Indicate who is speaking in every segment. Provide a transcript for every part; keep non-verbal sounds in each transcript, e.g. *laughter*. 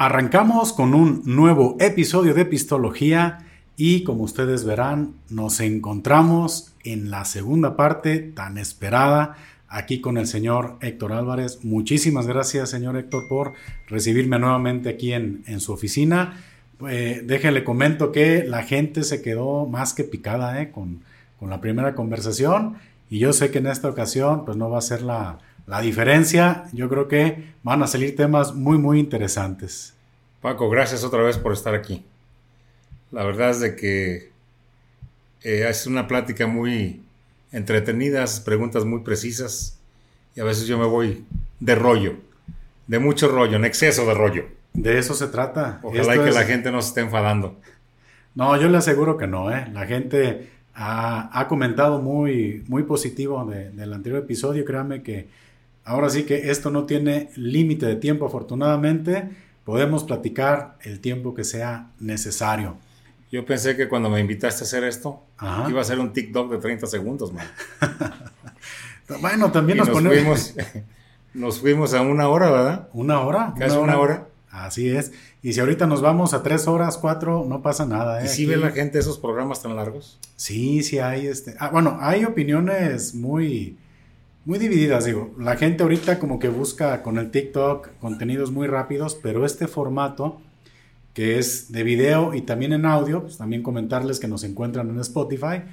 Speaker 1: Arrancamos con un nuevo episodio de Epistología y como ustedes verán nos encontramos en la segunda parte tan esperada aquí con el señor Héctor Álvarez. Muchísimas gracias señor Héctor por recibirme nuevamente aquí en, su oficina. Eh, déjenle comento que la gente se quedó más que picada eh, con, con, la primera conversación y yo sé que en esta ocasión pues no va a ser la, la diferencia, yo creo que van a salir temas muy, muy interesantes.
Speaker 2: Paco, gracias otra vez por estar aquí. La verdad es de que eh, es una plática muy entretenida, preguntas muy precisas y a veces yo me voy de rollo, de mucho rollo, en exceso de rollo.
Speaker 1: De eso se trata.
Speaker 2: Ojalá y que la gente no se esté enfadando.
Speaker 1: No, yo le aseguro que no, ¿eh? La gente ha, comentado muy, muy positivo del anterior episodio, créanme que Ahora sí que esto no tiene límite de tiempo, afortunadamente. Podemos platicar el tiempo que sea necesario.
Speaker 2: Yo pensé que cuando me invitaste a hacer esto, iba a ser un TikTok de 30 segundos, man. *laughs*
Speaker 1: bueno, también nos,
Speaker 2: Fuimos, *laughs* nos fuimos a una hora, ¿verdad?
Speaker 1: ¿Una hora?
Speaker 2: Casi una hora.
Speaker 1: Así es. Y si ahorita nos vamos a tres horas, cuatro, no pasa nada. ¿eh?
Speaker 2: ¿Y si ve la gente esos programas tan largos?
Speaker 1: Sí, sí hay. este. Ah, bueno, hay opiniones muy muy divididas, digo. La gente ahorita como que busca con el TikTok contenidos muy rápidos, pero este formato que es de video y también en audio, pues también comentarles que nos encuentran en Spotify,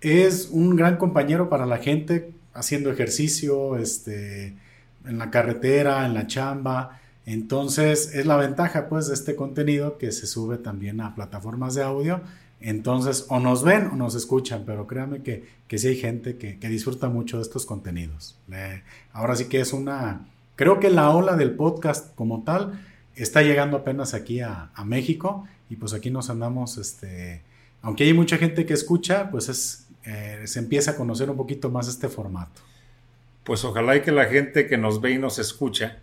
Speaker 1: es un gran compañero para la gente haciendo ejercicio, este, en la carretera, en la chamba. Entonces es la ventaja pues de este contenido que se sube también a plataformas de audio entonces, o nos ven o nos escuchan, pero créanme que, que sí hay gente que, disfruta mucho de estos contenidos. ahora sí que es una... Creo que la ola del podcast como tal está llegando apenas aquí a, México y pues aquí nos andamos, este, aunque hay mucha gente que escucha, pues es, eh, se empieza a conocer un poquito más este formato.
Speaker 2: Pues ojalá y que la gente que nos ve y nos escucha,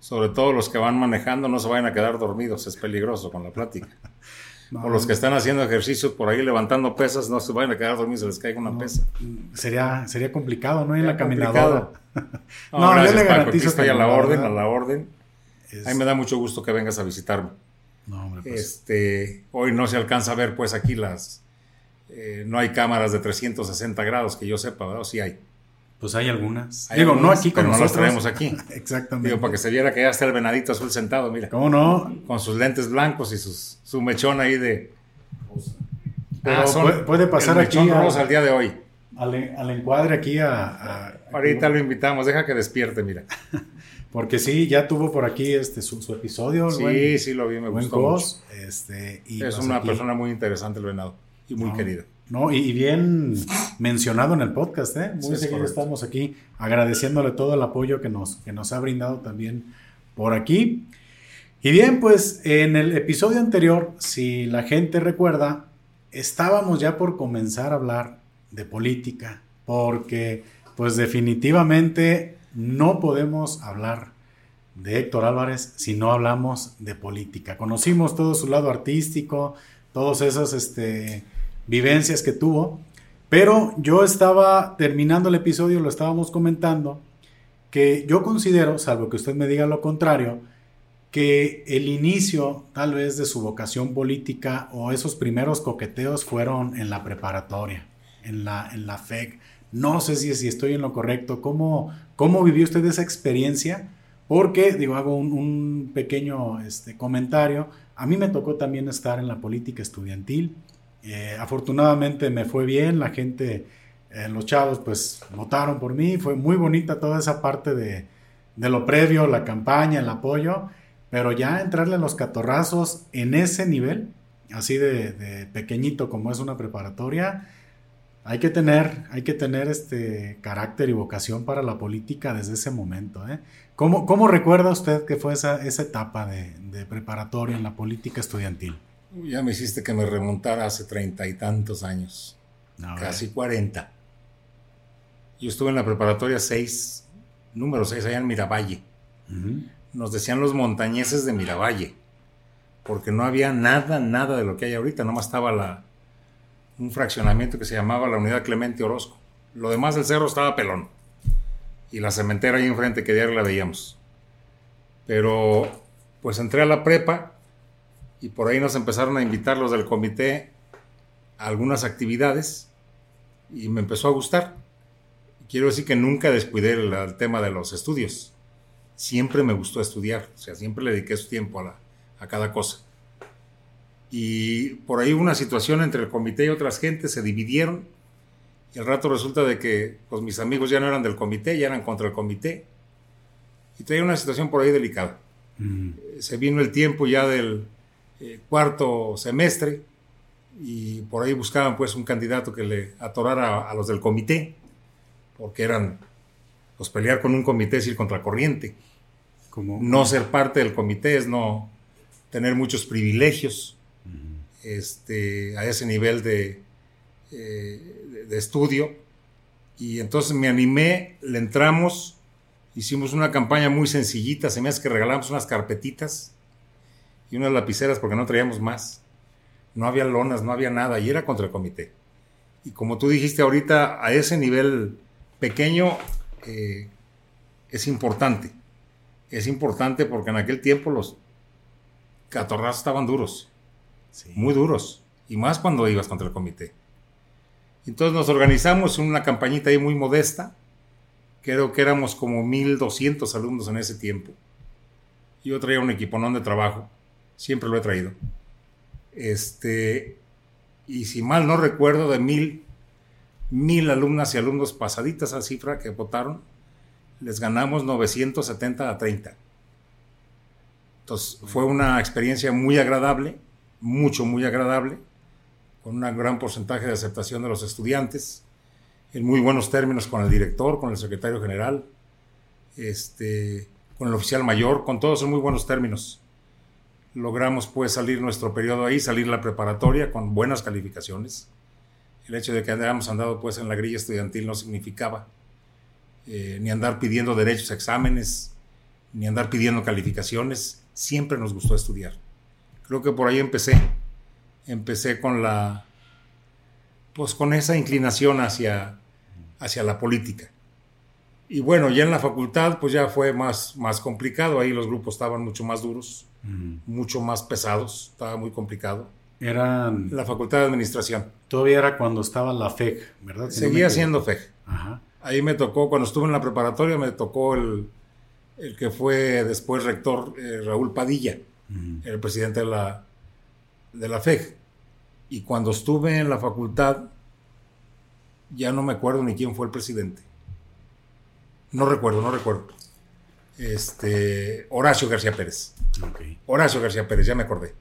Speaker 2: sobre todo los que van manejando, no se vayan a quedar dormidos, es peligroso con la plática. *laughs* o los que están haciendo ejercicio por ahí levantando pesas, no se vayan a quedar dormidos, se les caiga una pesa.
Speaker 1: Sería, sería complicado, ¿no? En la caminadora. *laughs*
Speaker 2: no, yo le garantizo que a la orden, a la orden. A mí me da mucho gusto que vengas a visitarme. No, hombre, pues. Este, hoy no se alcanza a ver, pues aquí las. Eh, no hay cámaras de 360 grados que yo sepa, ¿verdad? O sí hay.
Speaker 1: Pues hay algunas. Digo, no aquí
Speaker 2: con pero no las traemos aquí. *laughs*
Speaker 1: Exactamente.
Speaker 2: Digo, para que se viera que ya está el venadito azul sentado, mira.
Speaker 1: ¿Cómo no?
Speaker 2: Con sus lentes blancos y sus, su mechón ahí de...
Speaker 1: Pero ah, puede, pasar aquí
Speaker 2: a, rosa al día de hoy.
Speaker 1: Al, encuadre aquí a...
Speaker 2: Ahorita lo invitamos, deja que despierte, mira. *laughs*
Speaker 1: Porque sí, ya tuvo por aquí este su, episodio.
Speaker 2: Sí, sí lo vi, me gustó
Speaker 1: Este,
Speaker 2: y es pues una persona muy interesante el venado y muy querida.
Speaker 1: No, y, bien mencionado en el podcast, ¿eh? Muy seguido estamos aquí agradeciéndole todo el apoyo que nos, que nos ha brindado también por aquí. Y bien, pues en el episodio anterior, si la gente recuerda, estábamos ya por comenzar a hablar de política, porque pues definitivamente no podemos hablar de Héctor Álvarez si no hablamos de política. Conocimos todo su lado artístico, todos esos este, vivencias que tuvo. Pero yo estaba terminando el episodio, lo estábamos comentando, que yo considero, salvo que usted me diga lo contrario, que el inicio tal vez de su vocación política o esos primeros coqueteos fueron en la preparatoria, en la, en la FEC. No sé si, si estoy en lo correcto. ¿Cómo, ¿Cómo vivió usted esa experiencia? Porque, digo, hago un, un pequeño este, comentario. A mí me tocó también estar en la política estudiantil. Eh, afortunadamente me fue bien, la gente, eh, los chavos pues votaron por mí, fue muy bonita toda esa parte de, lo previo, la campaña, el apoyo, pero ya entrarle a los catorrazos en ese nivel, así de, pequeñito como es una preparatoria, hay que tener, hay que tener este carácter y vocación para la política desde ese momento. ¿eh? ¿Cómo, recuerda usted que fue esa, esa etapa de, de preparatoria en la política estudiantil?
Speaker 2: Ya me hiciste que me remontara hace treinta y tantos años. casi cuarenta. Yo estuve en la preparatoria 6, número 6, allá en Miravalle. Nos decían los montañeses de Miravalle, porque no había nada, nada de lo que hay ahorita, nomás estaba la, un fraccionamiento que se llamaba la Unidad Clemente Orozco. Lo demás del cerro estaba pelón. Y la cementera ahí enfrente que diario la veíamos. Pero pues entré a la prepa y por ahí nos empezaron a invitar los del comité a algunas actividades y me empezó a gustar. Quiero decir que nunca descuidé el, tema de los estudios. Siempre me gustó estudiar, o sea, siempre le dediqué su tiempo a, a cada cosa. Y por ahí hubo una situación entre el comité y otras gentes, se dividieron y al rato resulta de que pues, mis amigos ya no eran del comité, ya eran contra el comité. Y traía una situación por ahí delicada. Se vino el tiempo ya del eh, cuarto semestre y por ahí buscaban pues un candidato que le atorara a, los del comité, porque eran, pues pelear con un comité es ir contra corriente. Como no ser parte del comité es no tener muchos privilegios este, a ese nivel de, eh, de estudio. Y entonces me animé, le entramos Hicimos una campaña muy sencillita, se me hace que regalamos unas carpetitas y unas lapiceras porque no traíamos más. No había lonas, no había nada y era contra el comité. Y como tú dijiste ahorita, a ese nivel pequeño eh, es importante. Es importante porque en aquel tiempo los catorrazos estaban duros, muy duros, y más cuando ibas contra el comité. Entonces nos organizamos en una campañita ahí muy modesta, creo que éramos como 1200 alumnos en ese tiempo. Yo traía un equiponón de trabajo, siempre lo he traído. Este, y si mal no recuerdo, de mil, mil alumnas y alumnos pasaditas a cifra que votaron, les ganamos 970 a 30. Entonces fue una experiencia muy agradable, mucho, muy agradable, con un gran porcentaje de aceptación de los estudiantes en muy buenos términos con el director, con el secretario general, este, con el oficial mayor, con todos en muy buenos términos. Logramos pues salir nuestro periodo ahí, salir la preparatoria con buenas calificaciones. El hecho de que hayamos andado pues en la grilla estudiantil no significaba eh, ni andar pidiendo derechos a exámenes, ni andar pidiendo calificaciones. Siempre nos gustó estudiar. Creo que por ahí empecé. Empecé con la pues con esa inclinación hacia, hacia la política. Y bueno, ya en la facultad pues ya fue más, más complicado, ahí los grupos estaban mucho más duros, mucho más pesados, estaba muy complicado.
Speaker 1: Eran...
Speaker 2: La facultad de administración.
Speaker 1: Todavía era cuando estaba la FEG, ¿verdad?
Speaker 2: Seguía siendo FEG. Ahí me tocó, cuando estuve en la preparatoria, me tocó el, el que fue después rector, eh, Raúl Padilla, el presidente de la, de la FEG. Y cuando estuve en la facultad, ya no me acuerdo ni quién fue el presidente. No recuerdo, no recuerdo. Este, Horacio García Pérez. Horacio García Pérez, ya me acordé.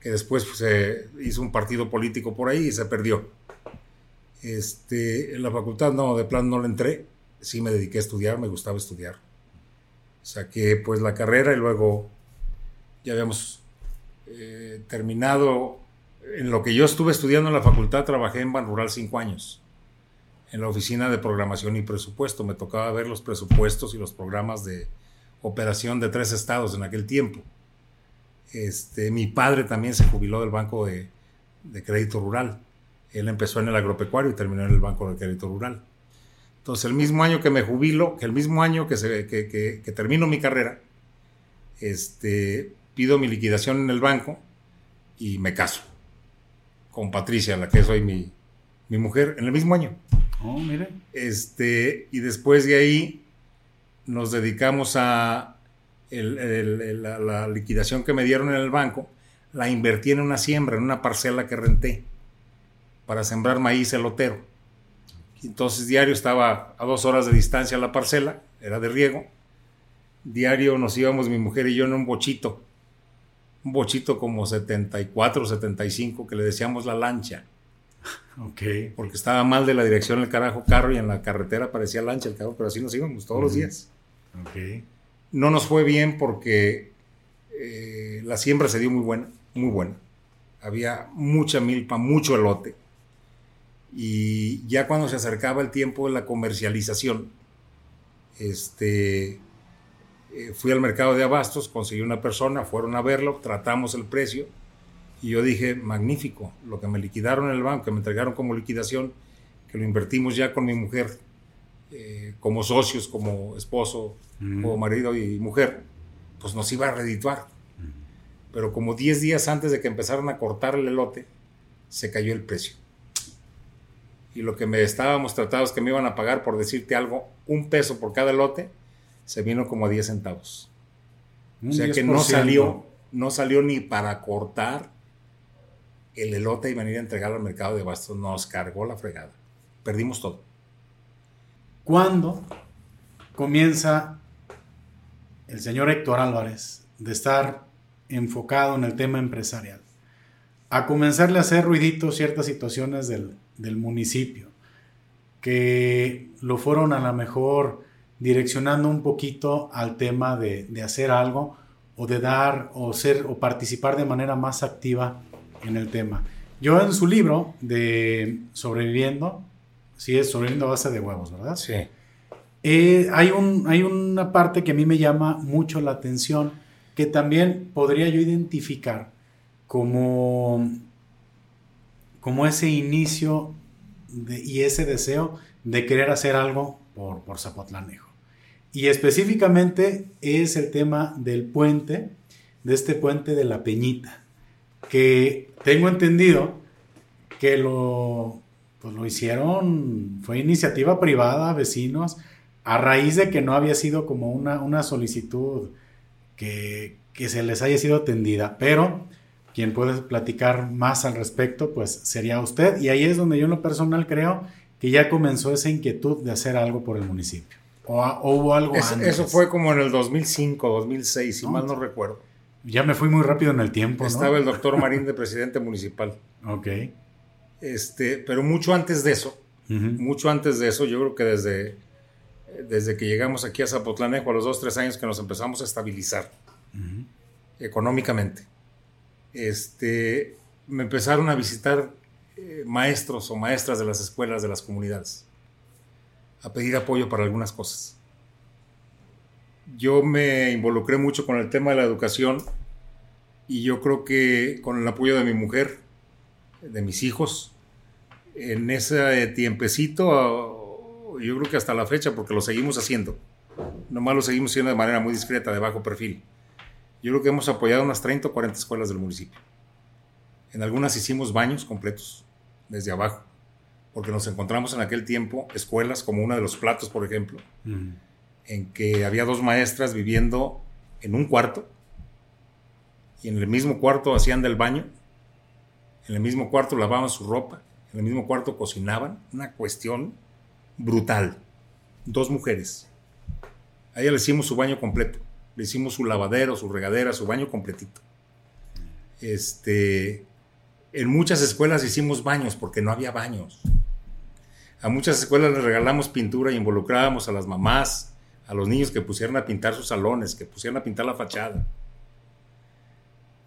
Speaker 2: Que después se hizo un partido político por ahí y se perdió. Este, en la facultad no, de plan no le entré. Sí me dediqué a estudiar, me gustaba estudiar. Saqué pues la carrera y luego ya habíamos eh, terminado en lo que yo estuve estudiando en la facultad, trabajé en Ban Rural cinco años, en la oficina de programación y presupuesto. Me tocaba ver los presupuestos y los programas de operación de tres estados en aquel tiempo. Este, mi padre también se jubiló del Banco de, Crédito Rural. Él empezó en el agropecuario y terminó en el Banco de Crédito Rural. Entonces, el mismo año que me jubilo, que el mismo año que, se, que, termino mi carrera, este, pido mi liquidación en el banco y me caso con Patricia, la que soy mi, mi mujer, en el mismo año.
Speaker 1: Oh, mire.
Speaker 2: Este, y después de ahí nos dedicamos a la, liquidación que me dieron en el banco, la invertí en una siembra, en una parcela que renté para sembrar maíz elotero. Entonces diario estaba a dos horas de distancia la parcela, era de riego. Diario nos íbamos mi mujer y yo en un bochito un bochito como 74, 75, que le decíamos la lancha.
Speaker 1: Ok.
Speaker 2: Porque estaba mal de la dirección el carajo carro y en la carretera parecía lancha el carro, pero así nos íbamos todos los días.
Speaker 1: Ok.
Speaker 2: No nos fue bien porque eh, la siembra se dio muy buena, muy buena. Había mucha milpa, mucho elote. Y ya cuando se acercaba el tiempo de la comercialización, este, eh, fui al mercado de abastos, conseguí una persona, fueron a verlo, tratamos el precio y yo dije, magnífico, lo que me liquidaron en el banco, que me entregaron como liquidación, que lo invertimos ya con mi mujer, eh, como socios, como esposo, como marido y mujer, pues nos iba a redituar. pero como 10 días antes de que empezaran a cortar el elote, se cayó el precio. Y lo que me estábamos tratados que me iban a pagar, por decirte algo, un peso por cada elote, se vino como a 10 centavos. o sea que no salió, no salió ni para cortar el elote y venir a entregarlo al mercado de bastos. Nos cargó la fregada. Perdimos todo.
Speaker 1: ¿Cuándo comienza el señor Héctor Álvarez de estar enfocado en el tema empresarial, a comenzarle a hacer ruiditos ciertas situaciones del, municipio, que lo fueron a lo mejor direccionando un poquito al tema de, hacer algo o de dar o ser o participar de manera más activa en el tema. Yo en su libro de Sobreviviendo, sí es sobreviviendo a base de huevos, ¿verdad?
Speaker 2: Sí.
Speaker 1: Eh, hay, un, hay una parte que a mí me llama mucho la atención que también podría yo identificar como, como ese inicio y ese deseo de querer hacer algo por, por Zapotlanejo. Y específicamente es el tema del puente, de este puente de la Peñita, que tengo entendido que lo, pues lo hicieron, fue iniciativa privada, vecinos, a raíz de que no había sido como una, una solicitud que, se les haya sido atendida, pero quien puede platicar más al respecto, pues sería usted. Y ahí es donde yo en lo personal creo que ya comenzó esa inquietud de hacer algo por el municipio. O, hubo algo
Speaker 2: eso, antes. Eso fue como en el 2005, 2006, si mal no recuerdo.
Speaker 1: Ya me fui muy rápido en el tiempo.
Speaker 2: Estaba el doctor Marín de presidente municipal.
Speaker 1: Ok.
Speaker 2: Este, pero mucho antes de eso, mucho antes de eso, yo creo que desde desde que llegamos aquí a Zapotlanejo, a los dos, tres años que nos empezamos a estabilizar económicamente, este, me empezaron a visitar eh, maestros o maestras de las escuelas de las comunidades, a pedir apoyo para algunas cosas. Yo me involucré mucho con el tema de la educación y yo creo que con el apoyo de mi mujer, de mis hijos, en ese tiempecito yo creo que hasta la fecha, porque lo seguimos haciendo. Nomás lo seguimos haciendo de manera muy discreta, de bajo perfil. Yo creo que hemos apoyado unas 30 o 40 escuelas del municipio. En algunas hicimos baños completos, desde abajo, porque nos encontramos en aquel tiempo escuelas como una de los platos, por ejemplo, en que había dos maestras viviendo en un cuarto y en el mismo cuarto hacían del baño, en el mismo cuarto lavaban su ropa, en el mismo cuarto cocinaban, una cuestión brutal. Dos mujeres. A ella le hicimos su baño completo. Le hicimos su lavadero, su regadera, su baño completito. Este, en muchas escuelas hicimos baños porque no había baños. A muchas escuelas les regalamos pintura y involucrábamos a las mamás, a los niños que pusieran a pintar sus salones, que pusieran a pintar la fachada.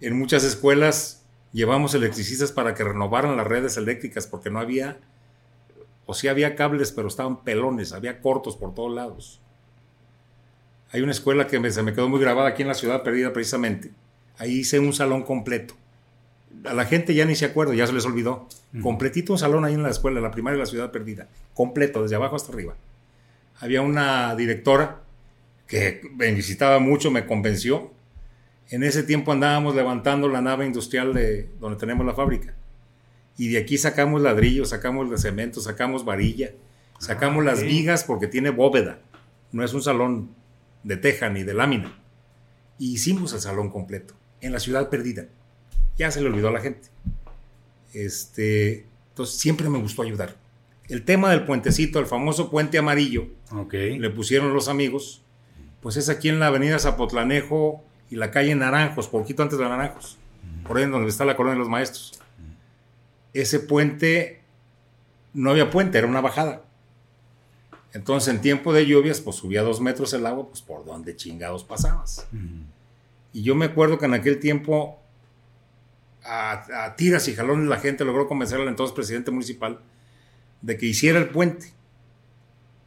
Speaker 2: En muchas escuelas llevamos electricistas para que renovaran las redes eléctricas porque no había o sí había cables, pero estaban pelones, había cortos por todos lados. Hay una escuela que se me quedó muy grabada aquí en la ciudad perdida precisamente. Ahí hice un salón completo. A la gente ya ni se acuerda, ya se les olvidó. Completito un salón ahí en la escuela, la primaria de la ciudad perdida. Completo, desde abajo hasta arriba. Había una directora que me visitaba mucho, me convenció. En ese tiempo andábamos levantando la nave industrial de donde tenemos la fábrica y de aquí sacamos ladrillos, sacamos de cemento, sacamos varilla, sacamos las vigas porque tiene bóveda, no es un salón de teja ni de lámina. Y hicimos el salón completo en la ciudad perdida. Ya se le olvidó a la gente. Este, entonces siempre me gustó ayudar. El tema del puentecito, el famoso puente amarillo, le pusieron los amigos, pues es aquí en la avenida Zapotlanejo y la calle Naranjos, poquito antes de Naranjos, por ahí en donde está la colonia de los maestros ese puente, no había puente, era una bajada. Entonces, en tiempo de lluvias, pues subía dos metros el agua, pues por donde chingados pasabas. Y yo me acuerdo que en aquel tiempo, a, tiras y jalones, la gente logró convencer al entonces presidente municipal de que hiciera el puente.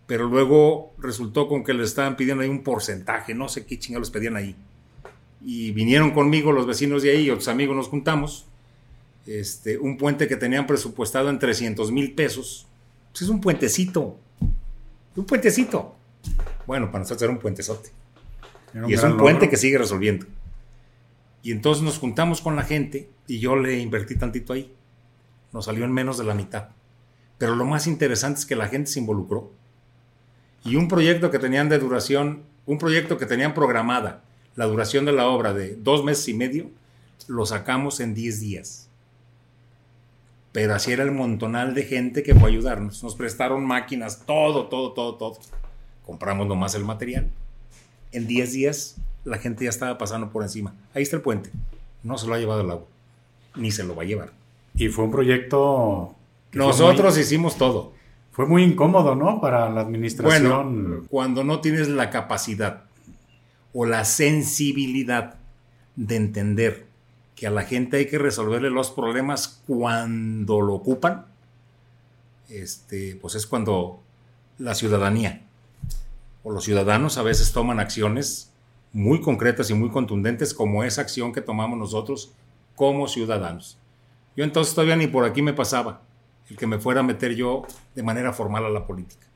Speaker 2: Pero luego resultó con que le estaban pidiendo ahí un porcentaje, no sé qué chingados pedían ahí. Y vinieron conmigo los vecinos de ahí, y otros amigos nos juntamos este, un puente que tenían presupuestado en 300 mil pesos. Pues es un puentecito. Un puentecito. Bueno, para nosotros era un puentezote. y es un puente que sigue resolviendo. Y entonces nos juntamos con la gente y yo le invertí tantito ahí. Nos salió en menos de la mitad. Pero lo más interesante es que la gente se involucró. Y un proyecto que tenían de duración, un proyecto que tenían programada la duración de la obra de dos meses y medio, lo sacamos en 10 días. Pero así era el montonal de gente que fue a ayudarnos. Nos prestaron máquinas, todo, todo, todo, todo. Compramos nomás el material. En 10 días la gente ya estaba pasando por encima. Ahí está el puente. No se lo ha llevado el agua. Ni se lo va a llevar.
Speaker 1: Y fue un proyecto...
Speaker 2: Nosotros hicimos todo.
Speaker 1: Fue muy incómodo, ¿no? Para la administración.
Speaker 2: Bueno, cuando no tienes la capacidad o la sensibilidad de entender que a la gente hay que resolverle los problemas cuando lo ocupan, este, pues es cuando la ciudadanía o los ciudadanos a veces toman acciones muy concretas y muy contundentes como esa acción que tomamos nosotros como ciudadanos. Yo entonces todavía ni por aquí me pasaba el que me fuera a meter yo de manera formal a la política.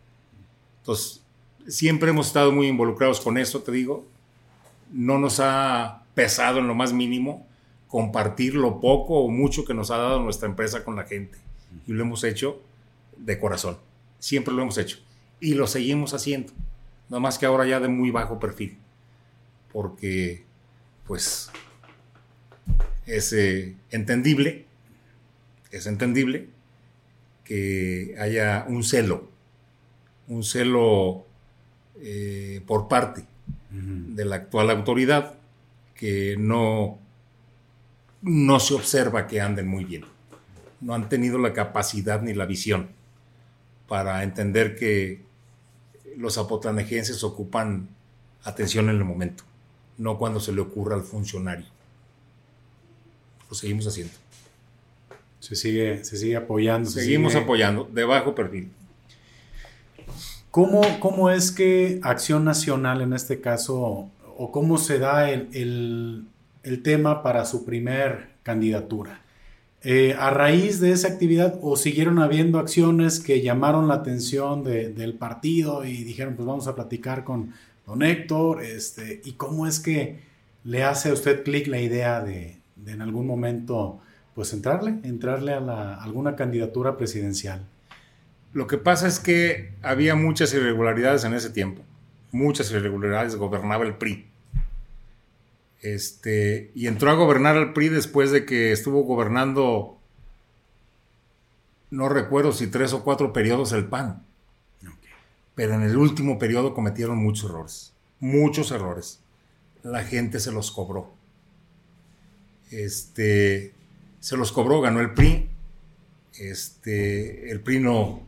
Speaker 2: Entonces, siempre hemos estado muy involucrados con eso, te digo, no nos ha pesado en lo más mínimo compartir lo poco o mucho que nos ha dado nuestra empresa con la gente. Y lo hemos hecho de corazón. Siempre lo hemos hecho. Y lo seguimos haciendo. Nada más que ahora ya de muy bajo perfil. Porque, pues, es eh, entendible, es entendible que haya un celo, un celo eh, por parte de la actual autoridad que no, no se observa que anden muy bien. No han tenido la capacidad ni la visión para entender que los apotlanejenses ocupan atención en el momento, no cuando se le ocurra al funcionario. Lo seguimos haciendo.
Speaker 1: Se sigue, se sigue apoyando.
Speaker 2: Seguimos apoyando, de bajo perfil.
Speaker 1: ¿Cómo, es que Acción Nacional en este caso, o cómo se da el, tema para su primer candidatura? Eh, a raíz de esa actividad o siguieron habiendo acciones que llamaron la atención del partido y dijeron pues vamos a platicar con don Héctor este, y cómo es que le hace a usted clic la idea de, en algún momento pues entrarle, entrarle a alguna candidatura presidencial.
Speaker 2: Lo que pasa es que había muchas irregularidades en ese tiempo. Muchas irregularidades gobernaba el PRI. Este, y entró a gobernar el PRI después de que estuvo gobernando, no recuerdo si tres o cuatro periodos el PAN. Pero en el último periodo cometieron muchos errores. Muchos errores. La gente se los cobró. Este, se los cobró, ganó el PRI. Este, el PRI no,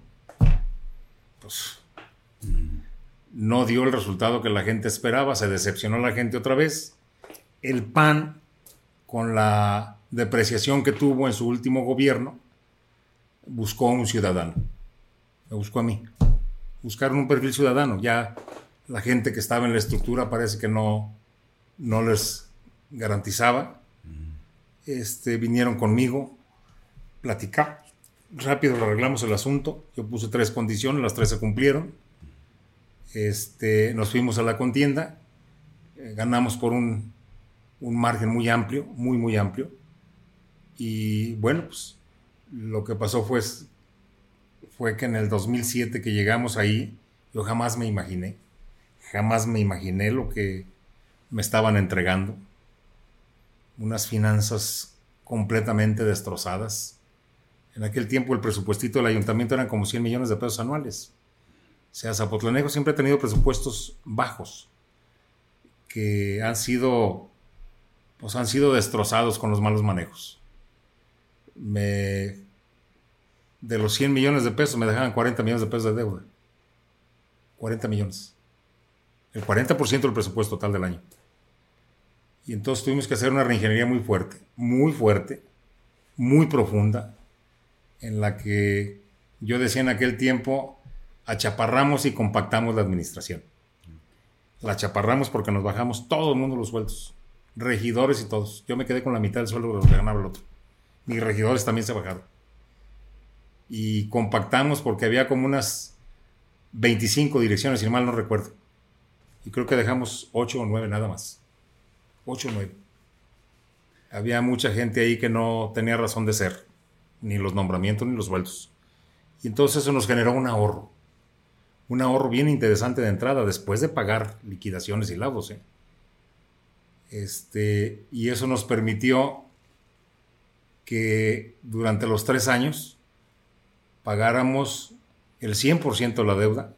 Speaker 2: pues, no dio el resultado que la gente esperaba, se decepcionó la gente otra vez. El PAN, con la depreciación que tuvo en su último gobierno, buscó a un ciudadano. Me buscó a mí. Buscaron un perfil ciudadano. Ya la gente que estaba en la estructura parece que no, no les garantizaba. Este, vinieron conmigo, platicamos rápido arreglamos el asunto. Yo puse tres condiciones, las tres se cumplieron. Este, nos fuimos a la contienda, eh, ganamos por un, un, margen muy amplio, muy, muy amplio. Y bueno, pues lo que pasó fue, fue que en el 2007 que llegamos ahí, yo jamás me imaginé, jamás me imaginé lo que me estaban entregando. Unas finanzas completamente destrozadas en aquel tiempo el presupuestito del ayuntamiento eran como 100 millones de pesos anuales. O sea, Zapotlanejo siempre ha tenido presupuestos bajos que han sido, pues han sido destrozados con los malos manejos. Me, de los 100 millones de pesos me dejaban 40 millones de pesos de deuda. 40 millones. El 40% del presupuesto total del año. Y entonces tuvimos que hacer una reingeniería muy fuerte, muy fuerte, muy profunda, en la que yo decía en aquel tiempo, achaparramos y compactamos la administración. La achaparramos porque nos bajamos todo el mundo los sueldos, regidores y todos. Yo me quedé con la mitad del sueldo de lo que ganaba el otro. Mis regidores también se bajaron. Y compactamos porque había como unas 25 direcciones, si mal no recuerdo. Y creo que dejamos 8 o 9 nada más. 8 o 9. había mucha gente ahí que no tenía razón de ser, ni los nombramientos ni los vueltos. Y entonces eso nos generó un ahorro, un ahorro bien interesante de entrada, después de pagar liquidaciones y lavos. ¿eh? Este, y eso nos permitió que durante los tres años pagáramos el 100% de la deuda,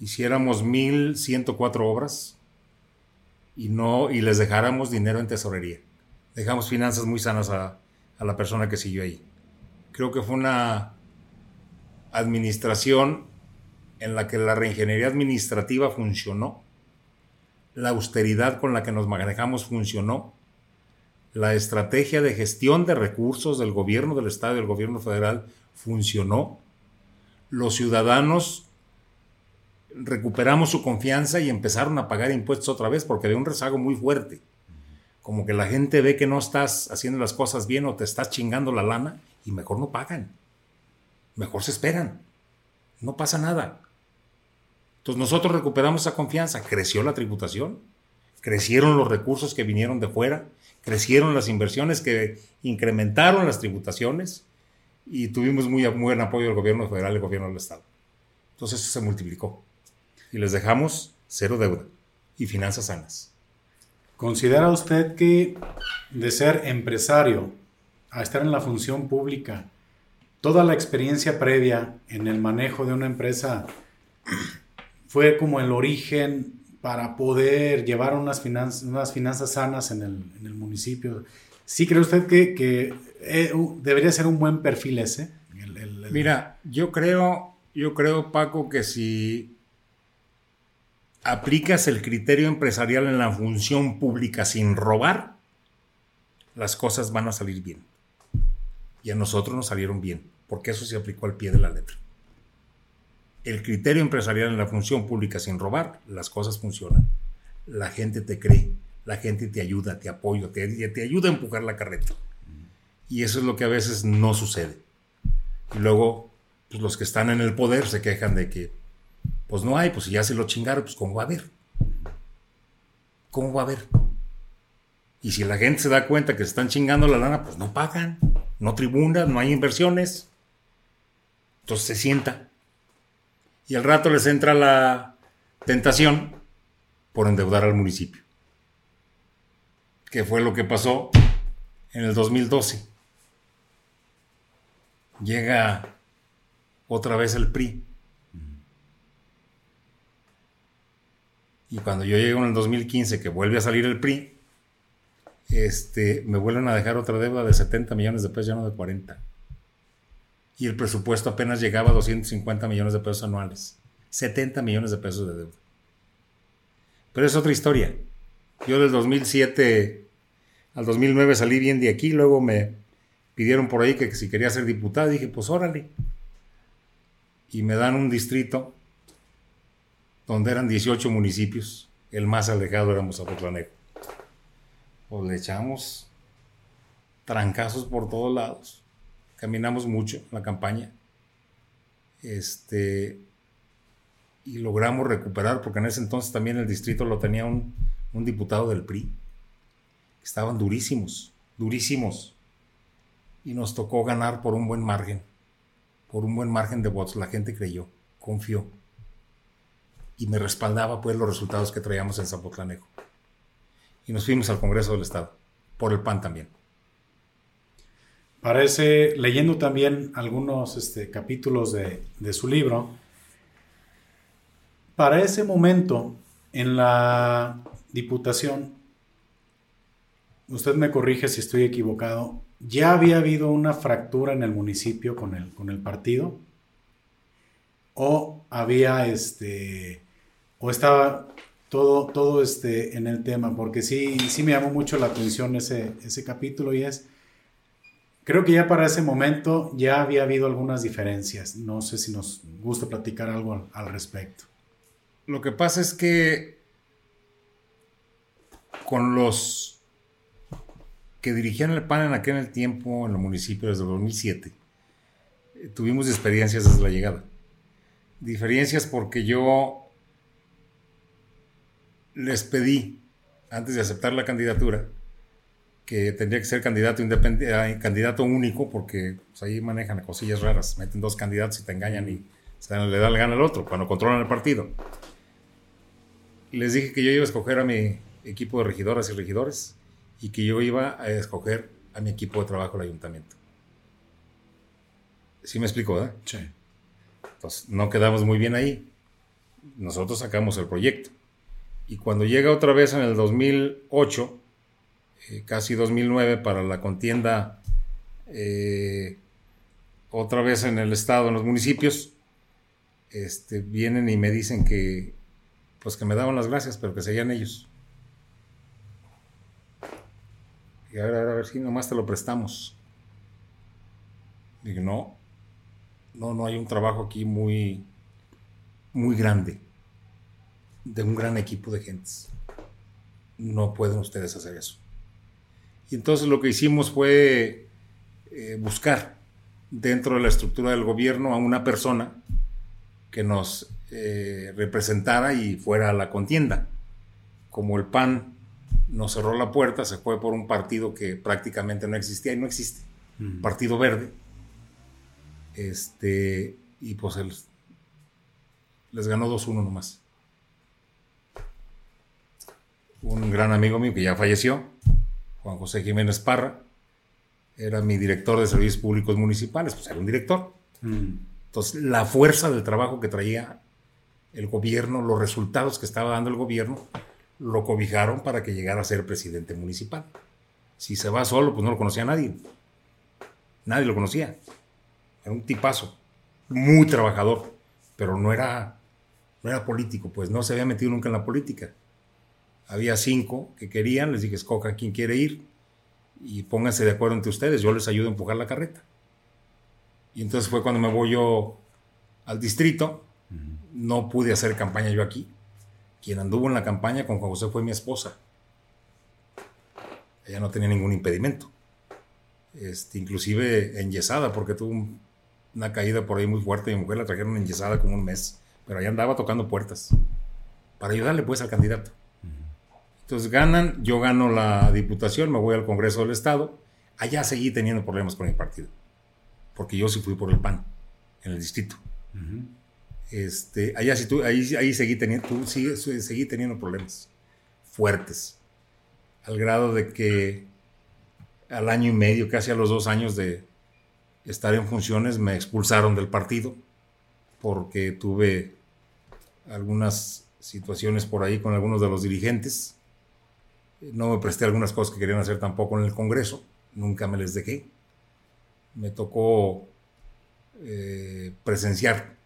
Speaker 2: hiciéramos 1.104 obras y, no, y les dejáramos dinero en tesorería. Dejamos finanzas muy sanas a, a la persona que siguió ahí. Creo que fue una administración en la que la reingeniería administrativa funcionó, la austeridad con la que nos manejamos funcionó, la estrategia de gestión de recursos del gobierno del Estado y del gobierno federal funcionó, los ciudadanos recuperamos su confianza y empezaron a pagar impuestos otra vez porque había un rezago muy fuerte. Como que la gente ve que no estás haciendo las cosas bien o te estás chingando la lana y mejor no pagan. Mejor se esperan. No pasa nada. Entonces nosotros recuperamos esa confianza. Creció la tributación, crecieron los recursos que vinieron de fuera, crecieron las inversiones que incrementaron las tributaciones y tuvimos muy buen apoyo del gobierno federal y del gobierno del Estado. Entonces se multiplicó y les dejamos cero deuda y finanzas sanas.
Speaker 1: ¿Considera usted que de ser empresario a estar en la función pública, toda la experiencia previa en el manejo de una empresa fue como el origen para poder llevar unas, finanzas, unas finanzas sanas en el, municipio? ¿Sí cree usted que, eh, debería ser un buen perfil ese?
Speaker 2: Mira, yo creo, yo creo, Paco, que si aplicas el criterio empresarial en la función pública sin robar, las cosas van a salir bien. Y a nosotros nos salieron bien, porque eso se aplicó al pie de la letra. El criterio empresarial en la función pública sin robar, las cosas funcionan. La gente te cree, la gente te ayuda, te apoya, te, ayuda a empujar la carreta. Y eso es lo que a veces no sucede. Y luego, pues los que están en el poder se quejan de que pues no hay, pues si ya se lo chingaron, pues ¿cómo va a haber? ¿Cómo va a haber? Y si la gente se da cuenta que se están chingando la lana, pues no pagan, no tribunan, no hay inversiones. Entonces se sienta. Y al rato les entra la tentación por endeudar al municipio. Que fue lo que pasó en el 2012. Llega otra vez el PRI Y cuando yo llego en el 2015, que vuelve a salir el PRI, este, me vuelven a dejar otra deuda de 70 millones de pesos, ya no de 40. Y el presupuesto apenas llegaba a 250 millones de pesos anuales. 70 millones de pesos de deuda. Pero es otra historia. Yo del 2007 al 2009 salí bien de aquí, luego me pidieron por ahí que si quería ser diputado, dije, pues órale. Y me dan un distrito donde eran 18 municipios, el más alejado éramos Zapotlanejo. Pues le echamos trancazos por todos lados. Caminamos mucho en la campaña. Este, y logramos recuperar, porque en ese entonces también el distrito lo tenía un, un diputado del PRI. Estaban durísimos, durísimos. Y nos tocó ganar por un buen margen, por un buen margen de votos. La gente creyó, confió y me respaldaba pues los resultados que traíamos en Zapotlanejo. Y nos fuimos al Congreso del Estado, por el PAN también.
Speaker 1: Parece, leyendo también algunos este, capítulos de, de su libro, para ese momento en la Diputación, usted me corrige si estoy equivocado, ¿ya había habido una fractura en el municipio con el, con el partido? ¿O había este, o estaba todo, todo este, en el tema, porque sí, sí me llamó mucho la atención ese, ese capítulo y es, creo que ya para ese momento ya había habido algunas diferencias. No sé si nos gusta platicar algo al, respecto.
Speaker 2: Lo que pasa es que con los que dirigían el PAN en aquel tiempo en el municipio desde 2007, eh, tuvimos experiencias desde la llegada. Diferencias porque yo les pedí, antes de aceptar la candidatura, que tendría que ser candidato independiente, candidato único, porque pues, ahí manejan cosillas raras, meten dos candidatos y te engañan y le da la gana al otro cuando controlan el partido. Les dije que yo iba a escoger a mi equipo de regidoras y regidores y que yo iba a escoger a mi equipo de trabajo del ayuntamiento. ¿Sí me explico, verdad? Sí. Entonces, no quedamos muy bien ahí. Nosotros sacamos el proyecto. Y cuando llega otra vez en el 2008, eh, casi 2009 para la contienda eh, otra vez en el estado, en los municipios, este, vienen y me dicen que pues que me daban las gracias, pero que seguían ellos. Y a ver, a ver, si nomás te lo prestamos. Digo, no, no, no hay un trabajo aquí muy, muy grande, de un gran equipo de gentes. No pueden ustedes hacer eso. Y entonces lo que hicimos fue eh, buscar dentro de la estructura del gobierno a una persona que nos eh, representara y fuera a la contienda. Como el PAN nos cerró la puerta, se fue por un partido que prácticamente no existía y no existe, Partido Verde. Este, y pues les ganó 2-1 nomás. Un gran amigo mío que ya falleció, Juan José Jiménez Parra, era mi director de servicios públicos municipales, pues era un director. Mm. Entonces, la fuerza del trabajo que traía el gobierno, los resultados que estaba dando el gobierno, lo cobijaron para que llegara a ser presidente municipal. Si se va solo, pues no lo conocía nadie. Nadie lo conocía. Era un tipazo, muy trabajador, pero no era, no era político, pues no se había metido nunca en la política. Había cinco que querían, les dije, escojan quién quiere ir y pónganse de acuerdo entre ustedes, yo les ayudo a empujar la carreta. Y entonces fue cuando me voy yo al distrito, no pude hacer campaña yo aquí. Quien anduvo en la campaña con Juan José fue mi esposa. Ella no tenía ningún impedimento. Este, inclusive enyesada, porque tuvo una caída por ahí muy fuerte. Mi mujer la trajeron enyesada como un mes, pero ahí andaba tocando puertas para ayudarle pues al candidato. Entonces ganan, yo gano la diputación, me voy al Congreso del Estado. Allá seguí teniendo problemas con mi partido, porque yo sí fui por el PAN en el distrito. este, allá sí, tú, ahí, ahí seguí, teniendo, seguí teniendo problemas fuertes, al grado de que al año y medio, casi a los dos años de estar en funciones, me expulsaron del partido porque tuve algunas situaciones por ahí con algunos de los dirigentes no me presté algunas cosas que querían hacer tampoco en el Congreso, nunca me les dejé. Me tocó eh, presenciar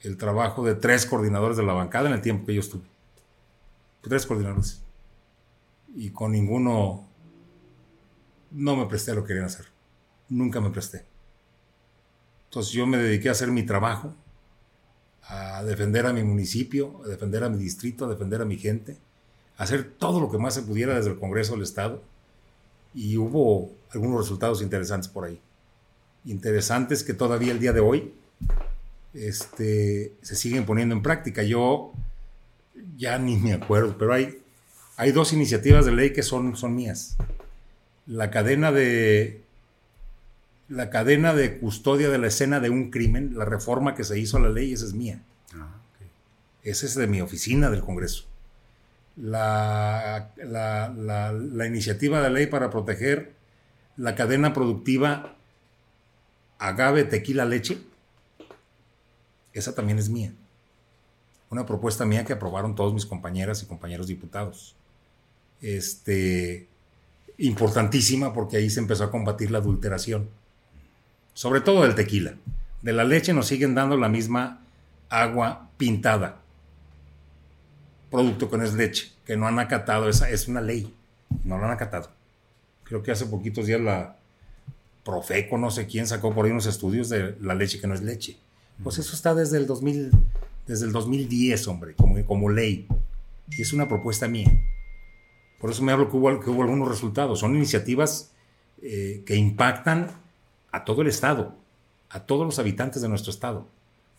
Speaker 2: el trabajo de tres coordinadores de la bancada en el tiempo que yo estuve. Tres coordinadores. Y con ninguno no me presté a lo que querían hacer. Nunca me presté. Entonces yo me dediqué a hacer mi trabajo, a defender a mi municipio, a defender a mi distrito, a defender a mi gente hacer todo lo que más se pudiera desde el Congreso del Estado y hubo algunos resultados interesantes por ahí. Interesantes que todavía el día de hoy este, se siguen poniendo en práctica. Yo ya ni me acuerdo, pero hay, hay dos iniciativas de ley que son, son mías. La cadena de la cadena de custodia de la escena de un crimen, la reforma que se hizo a la ley, esa es mía. Ah, esa es de mi oficina del Congreso la, la, iniciativa de ley para proteger la cadena productiva agave, tequila, leche, esa también es mía. Una propuesta mía que aprobaron todos mis compañeras y compañeros diputados. Este, importantísima porque ahí se empezó a combatir la adulteración. Sobre todo del tequila. De la leche nos siguen dando la misma agua pintada producto que no es leche, que no han acatado, esa es una ley, no lo han acatado. Creo que hace poquitos días la Profeco, no sé quién, sacó por ahí unos estudios de la leche que no es leche. Pues eso está desde el 2000, desde el 2010, hombre, como, como ley. Y es una propuesta mía. Por eso me hablo que hubo, que hubo algunos resultados. Son iniciativas eh, que impactan a todo el Estado, a todos los habitantes de nuestro Estado.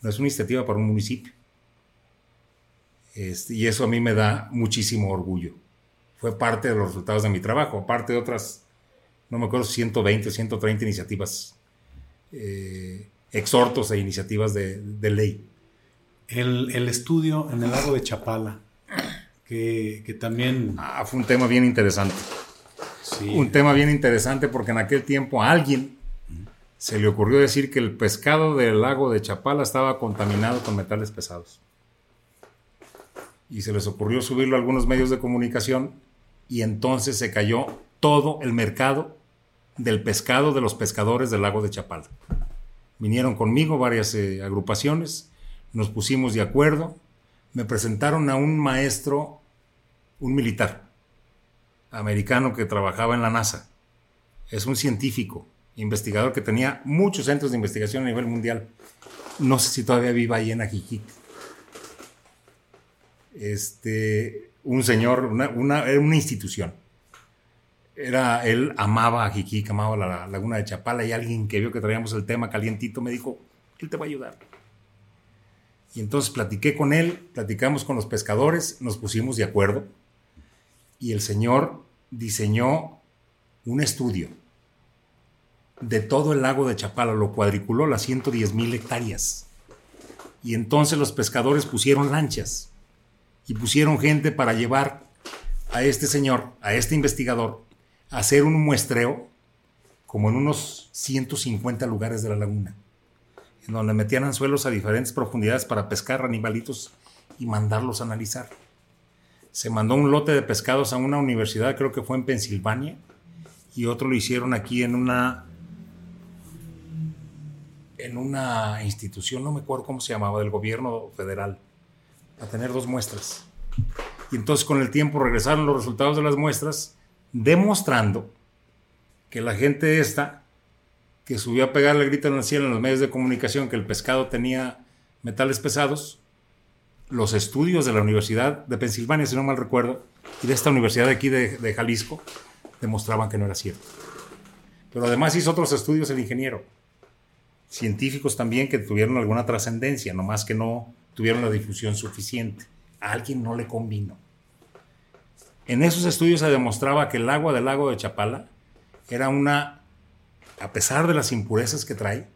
Speaker 2: No es una iniciativa para un municipio. Este, y eso a mí me da muchísimo orgullo. fue parte de los resultados de mi trabajo, aparte de otras, no me acuerdo, 120 o 130 iniciativas, eh, exhortos e iniciativas de, ley.
Speaker 1: El, estudio en el lago de Chapala, que, que también...
Speaker 2: Ah, fue un tema bien interesante. Sí. Un tema bien interesante porque en aquel tiempo a alguien se le ocurrió decir que el pescado del lago de Chapala estaba contaminado con metales pesados. Y se les ocurrió subirlo a algunos medios de comunicación y entonces se cayó todo el mercado del pescado de los pescadores del lago de Chapala. Vinieron conmigo varias eh, agrupaciones, nos pusimos de acuerdo, me presentaron a un maestro, un militar americano que trabajaba en la NASA. Es un científico, investigador que tenía muchos centros de investigación a nivel mundial. No sé si todavía viva ahí en Ajijic. Este, un señor, una, era una institución. Era, él amaba a amaba la laguna de Chapala y alguien que vio que traíamos el tema calientito me dijo, él te va a ayudar. Y entonces platiqué con él, platicamos con los pescadores, nos pusimos de acuerdo y el señor diseñó un estudio de todo el lago de Chapala, lo cuadriculó las 110 mil hectáreas. Y entonces los pescadores pusieron lanchas y pusieron gente para llevar a este señor, a este investigador, a hacer un muestreo como en unos 150 lugares de la laguna, en donde metían anzuelos a diferentes profundidades para pescar animalitos y mandarlos a analizar. Se mandó un lote de pescados a una universidad, creo que fue en Pensilvania, y otro lo hicieron aquí en una en una institución, no me acuerdo cómo se llamaba, del gobierno federal, a tener dos muestras. Y entonces con el tiempo regresaron los resultados de las muestras, demostrando que la gente esta, que subió a pegarle grito en el cielo en los medios de comunicación que el pescado tenía metales pesados, los estudios de la Universidad de Pensilvania, si no mal recuerdo, y de esta universidad de aquí de, de Jalisco, demostraban que no era cierto. Pero además hizo otros estudios el ingeniero científicos también que tuvieron alguna trascendencia, nomás que no tuvieron la difusión suficiente. A alguien no le convino. En esos estudios se demostraba que el agua del lago de Chapala era una, a pesar de las impurezas que trae,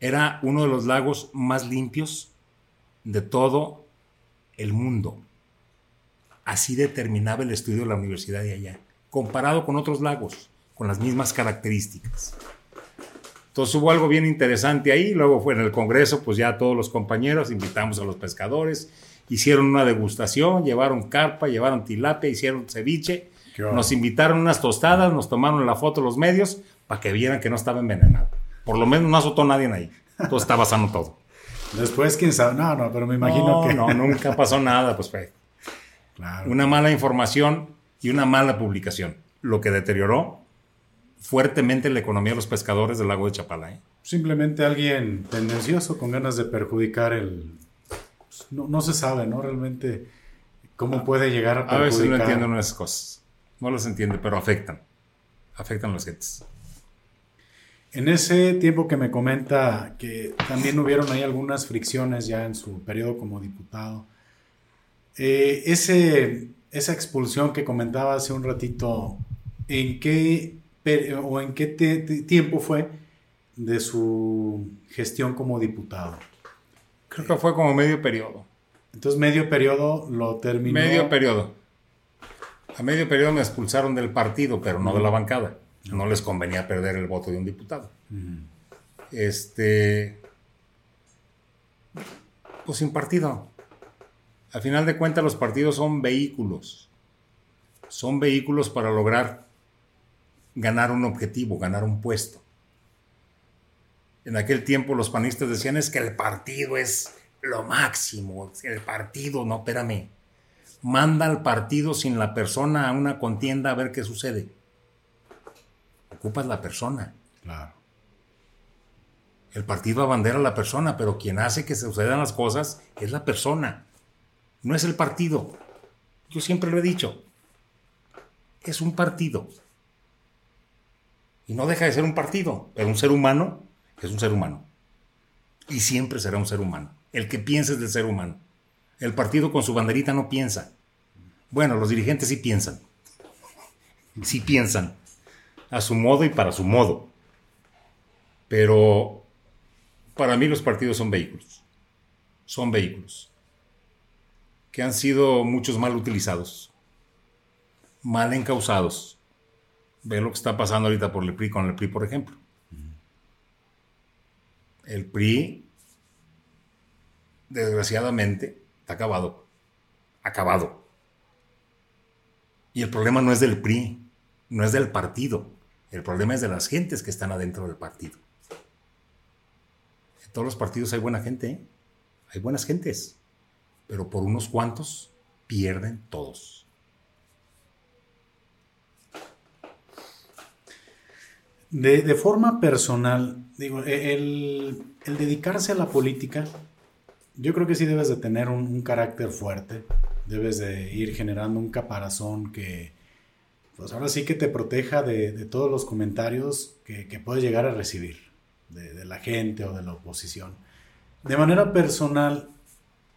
Speaker 2: era uno de los lagos más limpios de todo el mundo. Así determinaba el estudio de la universidad de allá, comparado con otros lagos, con las mismas características. Entonces hubo algo bien interesante ahí, luego fue en el Congreso, pues ya todos los compañeros invitamos a los pescadores, hicieron una degustación, llevaron carpa, llevaron tilapia, hicieron ceviche, nos invitaron unas tostadas, nos tomaron la foto los medios para que vieran que no estaba envenenado. Por lo menos no azotó nadie ahí, todo estaba sano todo.
Speaker 1: Después, quién sabe, no, no, pero me imagino que...
Speaker 2: No, nunca pasó nada, pues fue una mala información y una mala publicación, lo que deterioró fuertemente la economía de los pescadores del lago de Chapala. ¿eh?
Speaker 1: Simplemente alguien tendencioso con ganas de perjudicar el... Pues, no, se sabe, ¿no? Realmente cómo puede llegar a
Speaker 2: perjudicar. A veces no entienden esas cosas. No las entiende, pero afectan. Afectan a las gentes.
Speaker 1: En ese tiempo que me comenta que también hubieron ahí algunas fricciones ya en su periodo como diputado, eh, ese, esa expulsión que comentaba hace un ratito, ¿en qué o en qué tiempo fue de su gestión como diputado?
Speaker 2: Creo que fue como medio periodo.
Speaker 1: Entonces, medio periodo lo terminó.
Speaker 2: Medio periodo. A medio periodo me expulsaron del partido, pero no de la bancada. No les convenía perder el voto de un diputado. Este. Pues sin partido. Al final de cuentas, los partidos son vehículos. Son vehículos para lograr ganar un objetivo, ganar un puesto. En aquel tiempo los panistas decían es que el partido es lo máximo, el partido, no, espérame, manda al partido sin la persona a una contienda a ver qué sucede. Ocupas la persona. Claro. El partido abandera a la persona, pero quien hace que sucedan las cosas es la persona, no es el partido. Yo siempre lo he dicho, es un partido. Y no deja de ser un partido, pero un ser humano es un ser humano. Y siempre será un ser humano. El que piensa es del ser humano. El partido con su banderita no piensa. Bueno, los dirigentes sí piensan. sí piensan a su modo y para su modo. Pero para mí los partidos son vehículos. Son vehículos. Que han sido muchos mal utilizados. Mal encausados. Ve lo que está pasando ahorita por el PRI con el PRI, por ejemplo. El PRI, desgraciadamente, está acabado. Acabado. Y el problema no es del PRI, no es del partido. El problema es de las gentes que están adentro del partido. En todos los partidos hay buena gente, ¿eh? hay buenas gentes, pero por unos cuantos pierden todos.
Speaker 1: De, forma personal, digo, e, el, dedicarse a la política, yo creo que sí debes de tener un carácter fuerte, debes de ir generando un caparazón que, pues ahora sí que te proteja de, todos los comentarios que, puedes llegar a recibir de, la gente o de la oposición. De manera personal,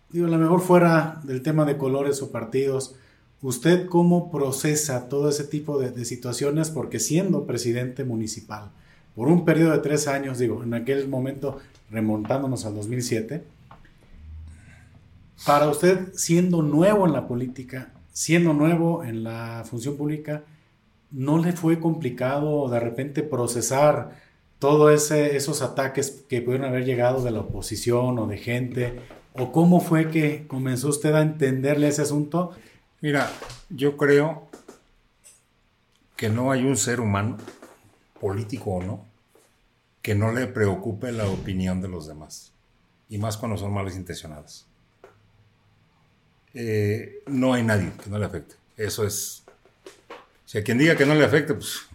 Speaker 1: digo, a lo mejor fuera del tema de colores o partidos, ¿usted cómo procesa todo ese tipo de, situaciones? Porque siendo presidente municipal, por un periodo de tres años, digo, en aquel momento remontándonos al 2007, para usted siendo nuevo en la política, siendo nuevo en la función pública, ¿no le fue complicado de repente procesar todos esos ataques que pudieron haber llegado de la oposición o de gente? ¿O cómo fue que comenzó usted a entenderle ese asunto?
Speaker 2: Mira, yo creo que no hay un ser humano, político o no, que no le preocupe la opinión de los demás. Y más cuando son malas intencionadas. Eh, no hay nadie que no le afecte. Eso es. Si a quien diga que no le afecte, pues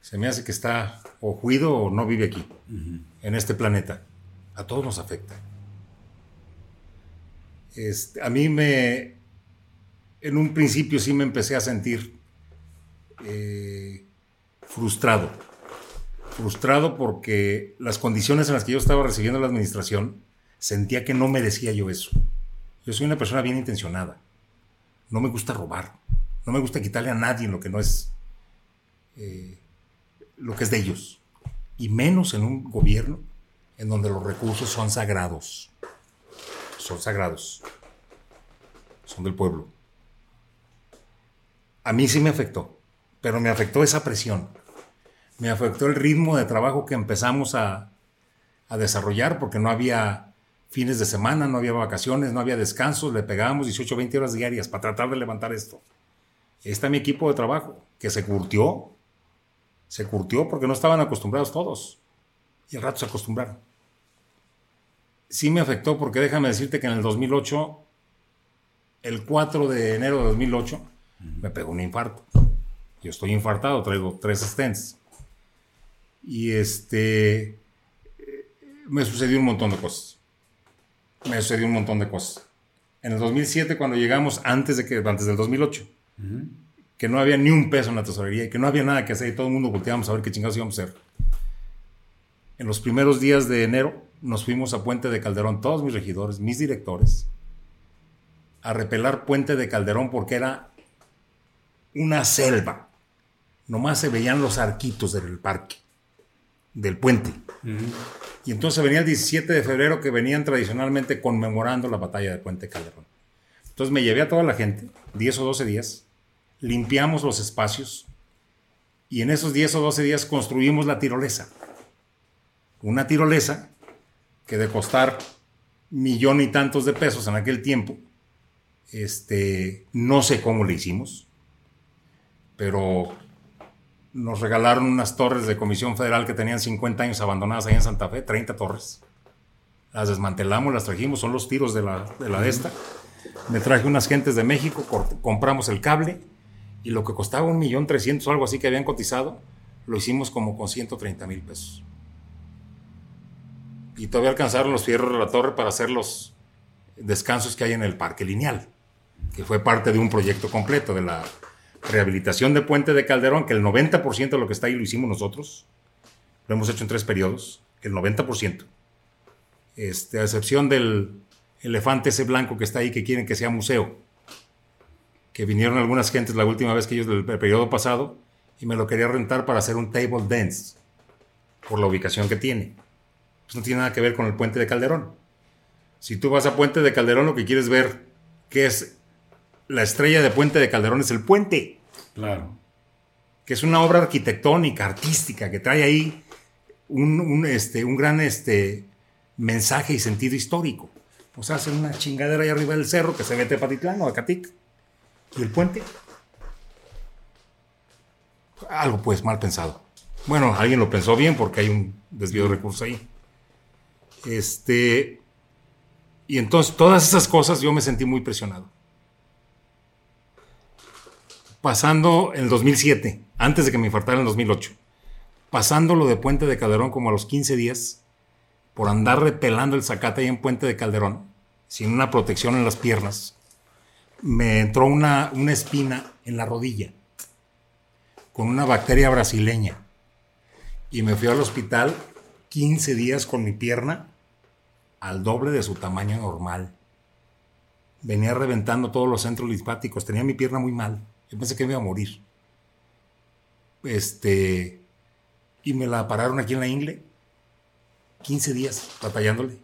Speaker 2: se me hace que está o juido o no vive aquí, en este planeta. A todos nos afecta. Este, a mí me. En un principio sí me empecé a sentir eh, frustrado. Frustrado porque las condiciones en las que yo estaba recibiendo la administración sentía que no merecía yo eso. Yo soy una persona bien intencionada. No me gusta robar. No me gusta quitarle a nadie lo que no es eh, lo que es de ellos. Y menos en un gobierno en donde los recursos son sagrados. Son sagrados. Son del pueblo. A mí sí me afectó, pero me afectó esa presión. Me afectó el ritmo de trabajo que empezamos a, desarrollar porque no había fines de semana, no había vacaciones, no había descansos, le pegábamos 18, 20 horas diarias para tratar de levantar esto. Está mi equipo de trabajo, que se curtió, se curtió porque no estaban acostumbrados todos. Y al rato se acostumbraron. Sí me afectó porque déjame decirte que en el 2008, el 4 de enero de 2008, me pegó un infarto. Yo estoy infartado, traigo tres stents. Y este, me sucedió un montón de cosas me sucedió un montón de cosas. En el 2007, cuando llegamos, antes, de que, antes del 2008, que no había ni un peso en la tesorería y que no había nada que hacer y todo el mundo volteábamos a ver qué chingados íbamos a hacer. En los primeros días de enero nos fuimos a Puente de Calderón, todos mis regidores, mis directores, a repelar Puente de Calderón porque era una selva. Nomás se veían los arquitos del parque, del puente. Y entonces venía el 17 de febrero que venían tradicionalmente conmemorando la batalla de Puente Calderón. Entonces me llevé a toda la gente, 10 o 12 días, limpiamos los espacios y en esos 10 o 12 días construimos la tirolesa. Una tirolesa que de costar millón y tantos de pesos en aquel tiempo, este, no sé cómo le hicimos, pero nos regalaron unas torres de Comisión Federal que tenían 50 años abandonadas ahí en Santa Fe, 30 torres. Las desmantelamos, las trajimos, son los tiros de la de, esta. Me traje unas gentes de México, compramos el cable y lo que costaba un millón trescientos o algo así que habían cotizado, lo hicimos como con 130 mil pesos. Y todavía alcanzaron los fierros de la torre para hacer los descansos que hay en el parque lineal, que fue parte de un proyecto completo de la rehabilitación de Puente de Calderón, que el 90% de lo que está ahí lo hicimos nosotros. Lo hemos hecho en tres periodos, el 90%. Este, a excepción del elefante ese blanco que está ahí que quieren que sea museo. que vinieron algunas gentes la última vez que ellos del periodo pasado y me lo quería rentar para hacer un table dance por la ubicación que tiene. Pues no tiene nada que ver con el puente de Calderón. Si tú vas a Puente de Calderón, lo que quieres ver, que es la estrella de Puente de Calderón, es el puente.
Speaker 1: Claro.
Speaker 2: Que es una obra arquitectónica, artística, que trae ahí un, este, un gran este, mensaje y sentido histórico. Pues hacen una chingadera ahí arriba del cerro que se ve Tepatitlán o Acatic. Y el puente. Algo pues mal pensado. Bueno, alguien lo pensó bien porque hay un desvío de recursos ahí. Este. Y entonces todas esas cosas yo me sentí muy presionado. Pasando el 2007, antes de que me infartara en el 2008, pasando lo de Puente de Calderón como a los 15 días, por andar repelando el zacate ahí en Puente de Calderón, sin una protección en las piernas, me entró una, una espina en la rodilla, con una bacteria brasileña. Y me fui al hospital 15 días con mi pierna al doble de su tamaño normal. Venía reventando todos los centros linfáticos, tenía mi pierna muy mal. Yo pensé que me iba a morir. Este, y me la pararon aquí en la ingle 15 días batallándole.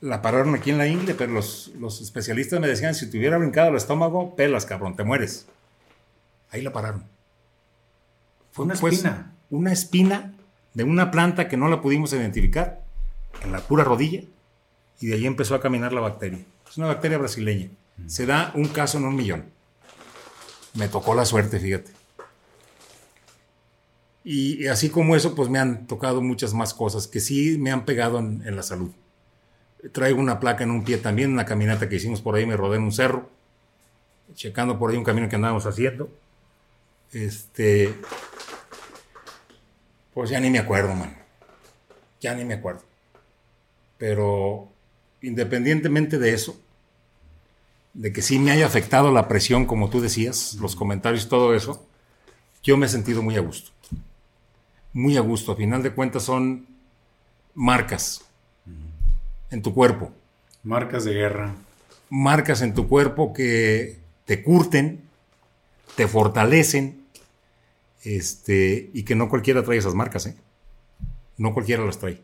Speaker 2: La pararon aquí en la ingle, pero los, los especialistas me decían, si te hubiera brincado el estómago, pelas, cabrón, te mueres. Ahí la pararon.
Speaker 1: Fue una pues, espina.
Speaker 2: Una espina de una planta que no la pudimos identificar en la pura rodilla y de ahí empezó a caminar la bacteria. Es una bacteria brasileña. Se da un caso en un millón. Me tocó la suerte, fíjate. Y, así como eso, pues me han tocado muchas más cosas que sí me han pegado en, la salud. Traigo una placa en un pie también, una caminata que hicimos por ahí, me rodé en un cerro, checando por ahí un camino que andábamos haciendo. Este, pues ya ni me acuerdo, man. Ya ni me acuerdo. Pero independientemente de eso, de que sí me haya afectado la presión, como tú decías, los comentarios y todo eso, yo me he sentido muy a gusto muy a gusto. A final de cuentas son marcas en tu cuerpo.
Speaker 1: Marcas de guerra.
Speaker 2: Marcas en tu cuerpo que te curten, te fortalecen, este, y que no cualquiera trae esas marcas, ¿eh? No cualquiera las trae.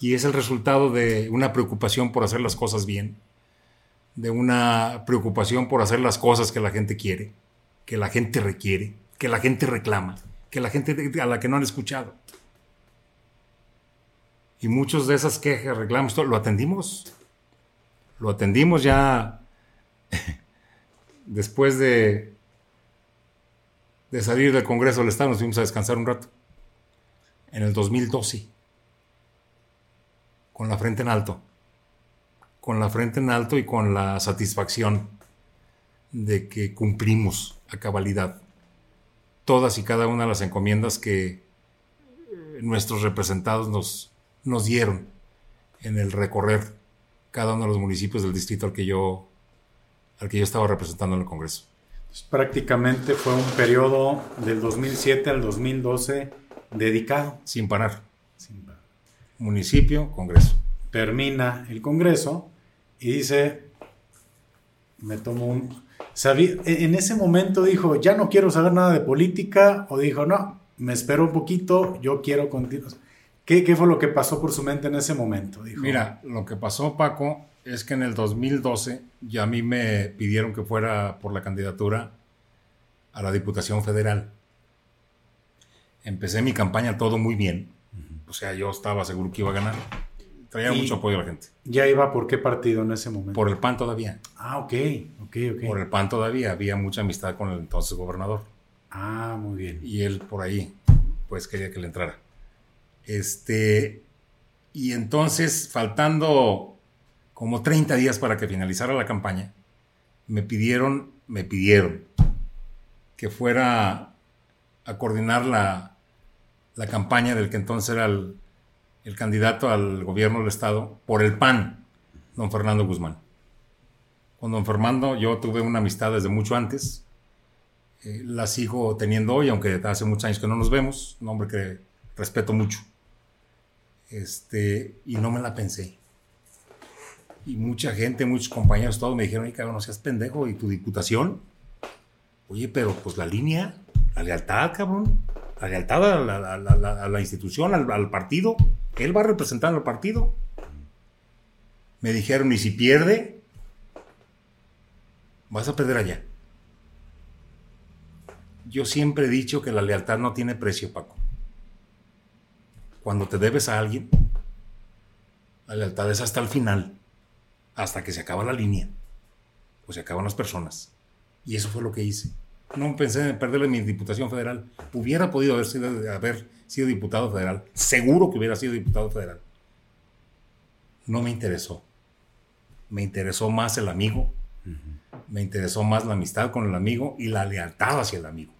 Speaker 2: Y es el resultado de una preocupación por hacer las cosas bien, de una preocupación por hacer las cosas que la gente quiere, que la gente requiere, que la gente reclama que la gente a la que no han escuchado. Y muchos de esas quejas, reclamos, lo atendimos. Lo atendimos ya *laughs* después de, de salir del Congreso del Estado, nos fuimos a descansar un rato. En el 2012. Con la frente en alto. Con la frente en alto y con la satisfacción de que cumplimos a cabalidad todas y cada una de las encomiendas que eh, nuestros representados nos, nos dieron en el recorrer cada uno de los municipios del distrito al que yo, al que yo estaba representando en el Congreso.
Speaker 1: prácticamente fue un periodo del 2007 al 2012 dedicado.
Speaker 2: Sin parar. Sin parar. Municipio, Congreso.
Speaker 1: Termina el Congreso y dice, me tomo un, e, en ese momento dijo, ya no quiero saber nada de política, o dijo, no, me espero un poquito, yo quiero continuar. ¿Qué, ¿Qué, fue lo que pasó por su mente en ese momento?
Speaker 2: Dijo, Mira, lo que pasó, Paco, es que en el 2012 ya a mí me pidieron que fuera por la candidatura a la Diputación Federal. Empecé mi campaña todo muy bien. O sea, yo estaba seguro que iba a ganar. Traía mucho apoyo a la gente.
Speaker 1: ¿Ya iba por qué partido en ese momento?
Speaker 2: Por el PAN todavía.
Speaker 1: Ah, ok, ok, ok.
Speaker 2: Por el PAN todavía. Había mucha amistad con el entonces gobernador.
Speaker 1: Ah, muy bien.
Speaker 2: Y él por ahí, pues quería que le entrara. Este, y entonces, faltando como 30 días para que finalizara la campaña, me pidieron, me pidieron que fuera a coordinar la, la campaña del que entonces era el el candidato al gobierno del Estado por el PAN, don Fernando Guzmán. Con don Fernando yo tuve una amistad desde mucho antes. Eh, la sigo teniendo hoy, aunque hace muchos años que no nos vemos. Un hombre que respeto mucho. Este, y no me la pensé. Y mucha gente, muchos compañeros, todos me dijeron, cabrón, no seas pendejo, ¿y tu diputación? Oye, pero pues la línea, la lealtad, cabrón. La lealtad a la, institución, al, al, partido. Él va a representar al partido. Me dijeron, y si pierde, vas a perder allá. Yo siempre he dicho que la lealtad no tiene precio, Paco. Cuando te debes a alguien, la lealtad es hasta el final, hasta que se acaba la línea, o se acaban las personas. Y eso fue lo que hice. No pensé en perderle mi diputación federal. Hubiera podido haber sido, haber sido diputado federal. Seguro que hubiera sido diputado federal. No me interesó. Me interesó más el amigo. Me interesó más la amistad con el amigo y la lealtad hacia el amigo.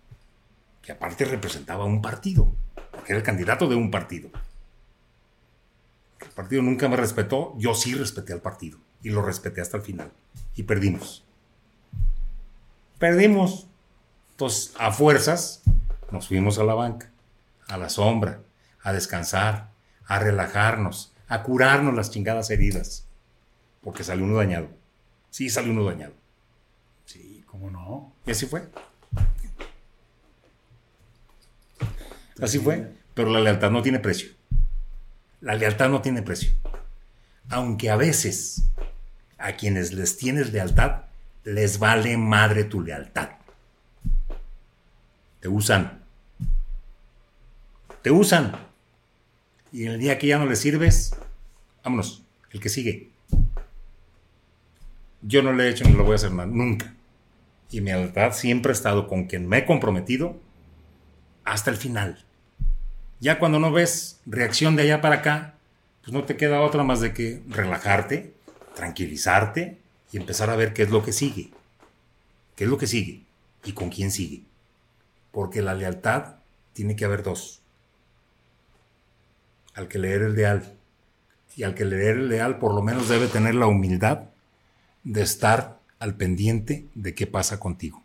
Speaker 2: Que aparte representaba un partido. Porque era el candidato de un partido. El partido nunca me respetó. Yo sí respeté al partido. Y lo respeté hasta el final. Y perdimos. Perdimos. Entonces, a fuerzas, nos fuimos a la banca, a la sombra, a descansar, a relajarnos, a curarnos las chingadas heridas. Porque salió uno dañado. Sí, salió uno dañado.
Speaker 1: Sí, ¿cómo no?
Speaker 2: Y así fue. Así fue. Pero la lealtad no tiene precio. La lealtad no tiene precio. Aunque a veces a quienes les tienes lealtad les vale madre tu lealtad. Te usan. Te usan. Y el día que ya no les sirves, vámonos, el que sigue. Yo no le he hecho ni lo voy a hacer más, nunca. Y mi lealtad siempre ha estado con quien me he comprometido hasta el final. Ya cuando no ves reacción de allá para acá, pues no te queda otra más de que relajarte, tranquilizarte y empezar a ver qué es lo que sigue. ¿Qué es lo que sigue? ¿Y con quién sigue? Porque la lealtad tiene que haber dos. Al que leer el leal. Y al que leer el leal por lo menos debe tener la humildad de estar al pendiente de qué pasa contigo.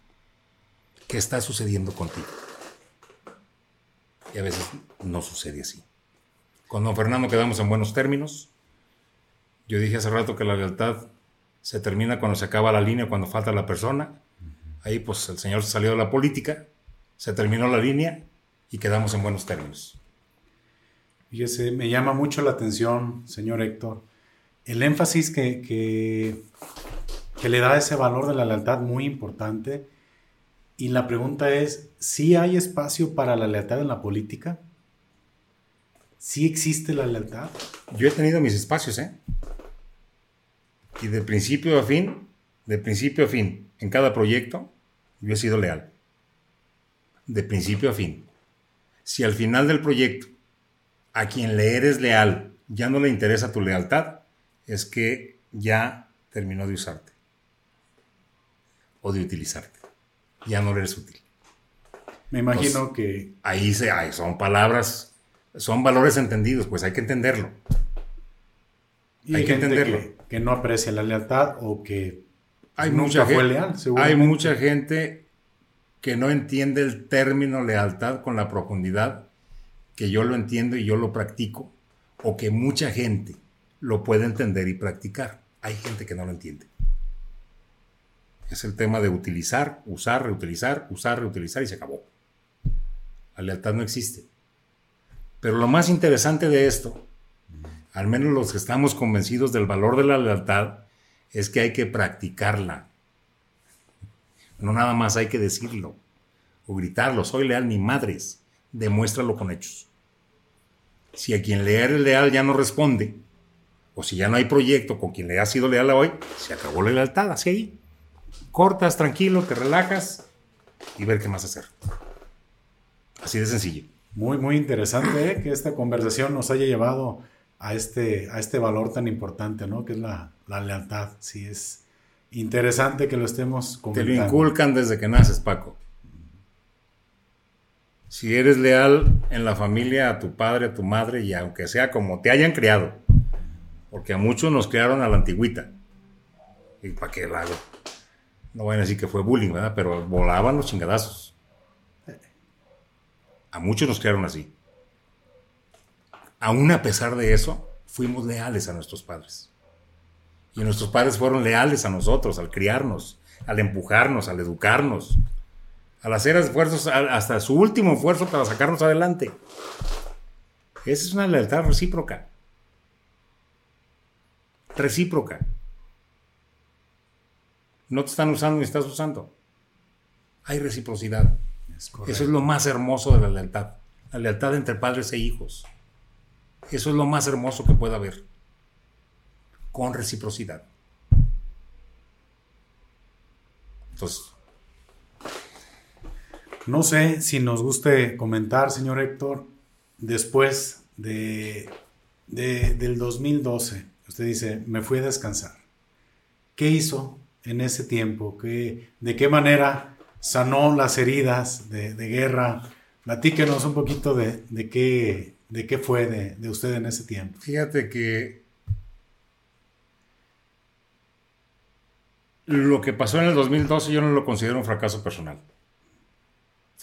Speaker 2: ¿Qué está sucediendo contigo? Y a veces no sucede así. Con don Fernando quedamos en buenos términos. Yo dije hace rato que la lealtad se termina cuando se acaba la línea, cuando falta la persona. Ahí pues el señor salió de la política, se terminó la línea y quedamos en buenos términos.
Speaker 1: Fíjese, me llama mucho la atención, señor Héctor, el énfasis que, que, le da ese valor de la lealtad muy importante. Y la pregunta es, ¿sí hay espacio para la lealtad en la política? ¿Sí existe la lealtad?
Speaker 2: Yo he tenido mis espacios, ¿eh? Y de principio a fin, de principio a fin, en cada proyecto, yo he sido leal. De principio a fin. Si al final del proyecto a quien le eres leal ya no le interesa tu lealtad, es que ya terminó de usarte o de utilizarte. Ya no eres útil.
Speaker 1: Me imagino que...
Speaker 2: Ahí se, son palabras, son valores entendidos, pues hay que entenderlo.
Speaker 1: hay, que entenderlo. Que, no aprecia la lealtad o que
Speaker 2: hay mucha fue leal. Hay mucha gente que no entiende el término lealtad con la profundidad que yo lo entiendo y yo lo practico, o que mucha gente lo puede entender y practicar. Hay gente que no lo entiende. Es el tema de utilizar, usar, reutilizar, usar, reutilizar y se acabó. La lealtad no existe. Pero lo más interesante de esto, al menos los que estamos convencidos del valor de la lealtad, es que hay que practicarla. No nada más hay que decirlo o gritarlo, soy leal ni madres, demuéstralo con hechos. Si a quien le eres leal ya no responde, o si ya no hay proyecto con quien le ha sido leal a hoy, se acabó la lealtad, así ahí. Cortas, tranquilo, te relajas y ver qué más hacer. Así de sencillo.
Speaker 1: Muy, muy interesante ¿eh? que esta conversación nos haya llevado a este, a este valor tan importante, ¿no? Que es la, lealtad. Sí, es interesante que lo estemos
Speaker 2: comentando. Te lo inculcan desde que naces, Paco si eres leal en la familia a tu padre, a tu madre, y aunque sea como te hayan criado, porque a muchos nos criaron a la antigüita. ¿Y para qué lado? No van a decir que fue bullying, ¿verdad? Pero volaban los chingadazos. A muchos nos criaron así. Aún a pesar de eso, fuimos leales a nuestros padres. Y nuestros padres fueron leales a nosotros al criarnos, al empujarnos, al educarnos. Al hacer esfuerzos hasta su último esfuerzo para sacarnos adelante. Esa es una lealtad recíproca. Recíproca. No te están usando ni estás usando. Hay reciprocidad. Eso es lo más hermoso de la lealtad. La lealtad entre padres e hijos. Eso es lo más hermoso que pueda haber. Con reciprocidad. Entonces.
Speaker 1: No sé si nos guste comentar, señor Héctor, después de, del 2012, usted dice, me fui a descansar. ¿Qué hizo en ese tiempo? ¿Qué, ¿De qué manera sanó las heridas de, guerra? Platíquenos un poquito de, qué, de qué fue de, de usted en ese tiempo.
Speaker 2: Fíjate que lo que pasó en el 2012 yo no lo considero un fracaso personal.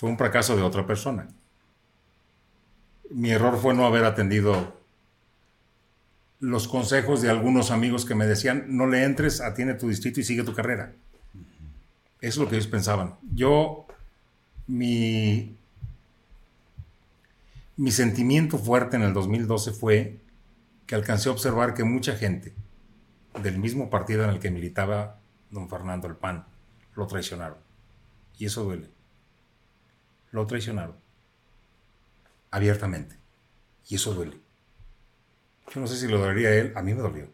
Speaker 2: Fue un fracaso de otra persona. Mi error fue no haber atendido los consejos de algunos amigos que me decían, no le entres, atiende tu distrito y sigue tu carrera. Eso es lo que ellos pensaban. Yo, mi, mi sentimiento fuerte en el 2012 fue que alcancé a observar que mucha gente del mismo partido en el que militaba don Fernando el PAN lo traicionaron. Y eso duele. Lo traicionaron. Abiertamente. Y eso duele. Yo no sé si lo dolería a él, a mí me dolió.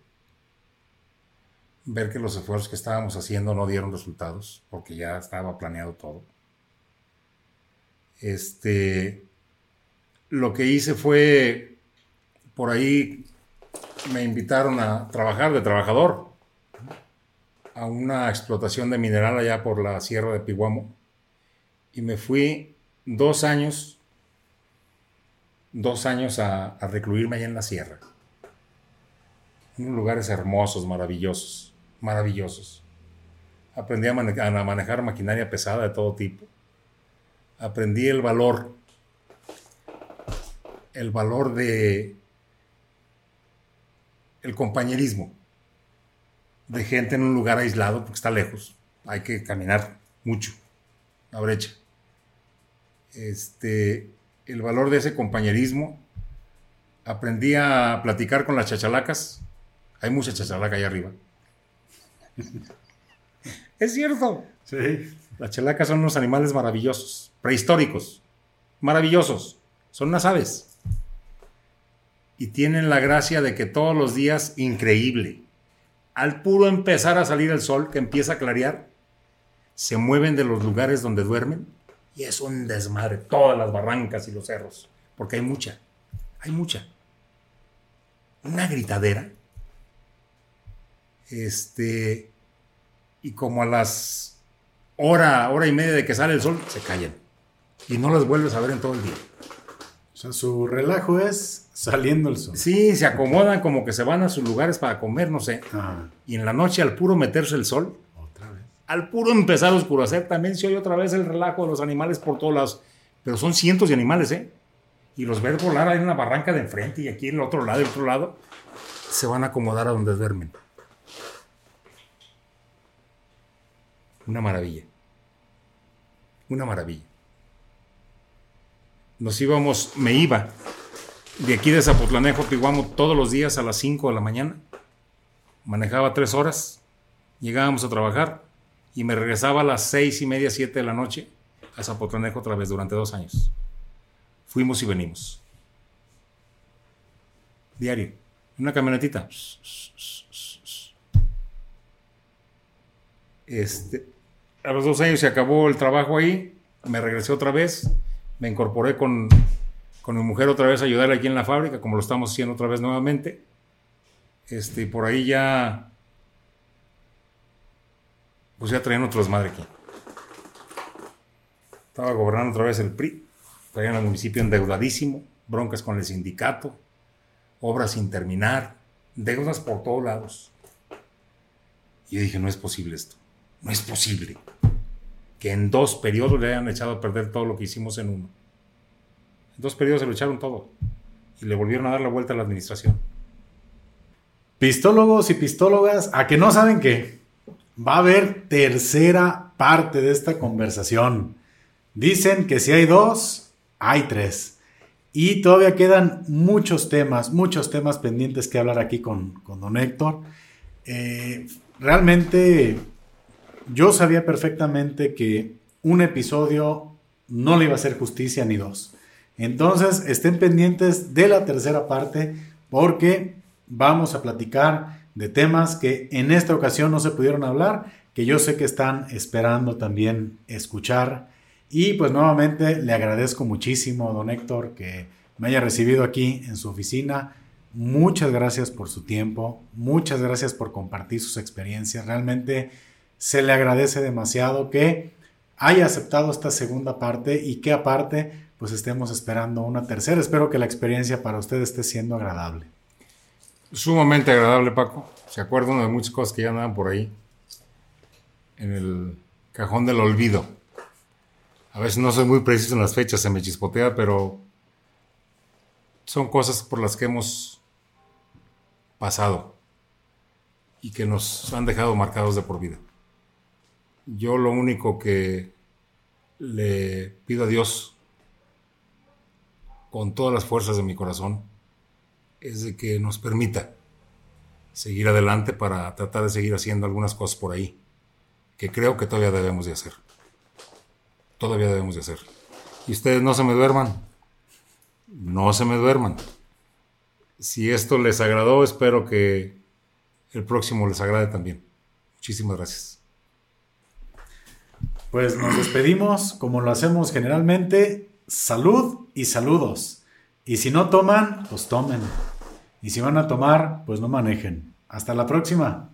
Speaker 2: Ver que los esfuerzos que estábamos haciendo no dieron resultados, porque ya estaba planeado todo. Este, lo que hice fue, por ahí me invitaron a trabajar de trabajador a una explotación de mineral allá por la sierra de Piguamo y me fui dos años, dos años a, recluirme allá en la sierra. Unos lugares hermosos, maravillosos, maravillosos. Aprendí a, a manejar maquinaria pesada de todo tipo. Aprendí el valor, el valor de el compañerismo de gente en un lugar aislado porque está lejos. Hay que caminar mucho, la brecha. Este, el valor de ese compañerismo. Aprendí a platicar con las chachalacas. Hay mucha chachalaca ahí arriba. *laughs* es cierto. Sí. Las chalacas son unos animales maravillosos, prehistóricos, maravillosos. Son unas aves. Y tienen la gracia de que todos los días, increíble al puro empezar a salir el sol, que empieza a clarear, se mueven de los lugares donde duermen y es un desmadre, todas las barrancas y los cerros, porque hay mucha, hay mucha. Una gritadera. Este, y como a las hora, hora y media de que sale el sol, se callan. Y no las vuelves a ver en todo el día.
Speaker 1: O sea, su relajo es Saliendo el sol.
Speaker 2: Sí, se acomodan como que se van a sus lugares para comer, no sé. Y en la noche, al puro meterse el sol. Al puro empezar a oscurecer, también se oye otra vez el relajo de los animales por todos lados. Pero son cientos de animales, ¿eh? Y los ver volar ahí en una barranca de enfrente y aquí en el otro lado el otro lado, se van a acomodar a donde duermen. Una maravilla. Una maravilla. Nos íbamos, me iba de aquí de Zapotlanejo, Piguamo, todos los días a las 5 de la mañana. Manejaba tres horas, llegábamos a trabajar y me regresaba a las seis y media, siete de la noche a Zapotlanejo otra vez durante dos años. Fuimos y venimos. Diario. Una camionetita. Este, a los dos años se acabó el trabajo ahí, me regresé otra vez, me incorporé con con mi mujer otra vez a ayudar aquí en la fábrica, como lo estamos haciendo otra vez nuevamente. Este, por ahí ya, pues ya traían otro desmadre aquí. Estaba gobernando otra vez el PRI, traían al municipio endeudadísimo, broncas con el sindicato, obras sin terminar, deudas por todos lados. Y yo dije, no es posible esto, no es posible que en dos periodos le hayan echado a perder todo lo que hicimos en uno dos periodos se lo echaron todo y le volvieron a dar la vuelta a la administración.
Speaker 1: Pistólogos y pistólogas, a que no saben que va a haber tercera parte de esta conversación. Dicen que si hay dos, hay tres. Y todavía quedan muchos temas, muchos temas pendientes que hablar aquí con, con don Héctor. Eh, realmente yo sabía perfectamente que un episodio no le iba a hacer justicia ni dos. Entonces estén pendientes de la tercera parte porque vamos a platicar de temas que en esta ocasión no se pudieron hablar, que yo sé que están esperando también escuchar. Y pues nuevamente le agradezco muchísimo, don Héctor, que me haya recibido aquí en su oficina. Muchas gracias por su tiempo, muchas gracias por compartir sus experiencias. Realmente se le agradece demasiado que haya aceptado esta segunda parte y que aparte pues estemos esperando una tercera. Espero que la experiencia para usted esté siendo agradable.
Speaker 2: Sumamente agradable, Paco. Se acuerda de muchas cosas que ya andaban por ahí en el cajón del olvido. A veces no soy muy preciso en las fechas, se me chispotea, pero son cosas por las que hemos pasado y que nos han dejado marcados de por vida. Yo lo único que le pido a Dios con todas las fuerzas de mi corazón es de que nos permita seguir adelante para tratar de seguir haciendo algunas cosas por ahí que creo que todavía debemos de hacer. Todavía debemos de hacer. Y ustedes no se me duerman. No se me duerman. Si esto les agradó, espero que el próximo les agrade también. Muchísimas gracias.
Speaker 1: Pues nos despedimos como lo hacemos generalmente. Salud y saludos. Y si no toman, pues tomen. Y si van a tomar, pues no manejen. Hasta la próxima.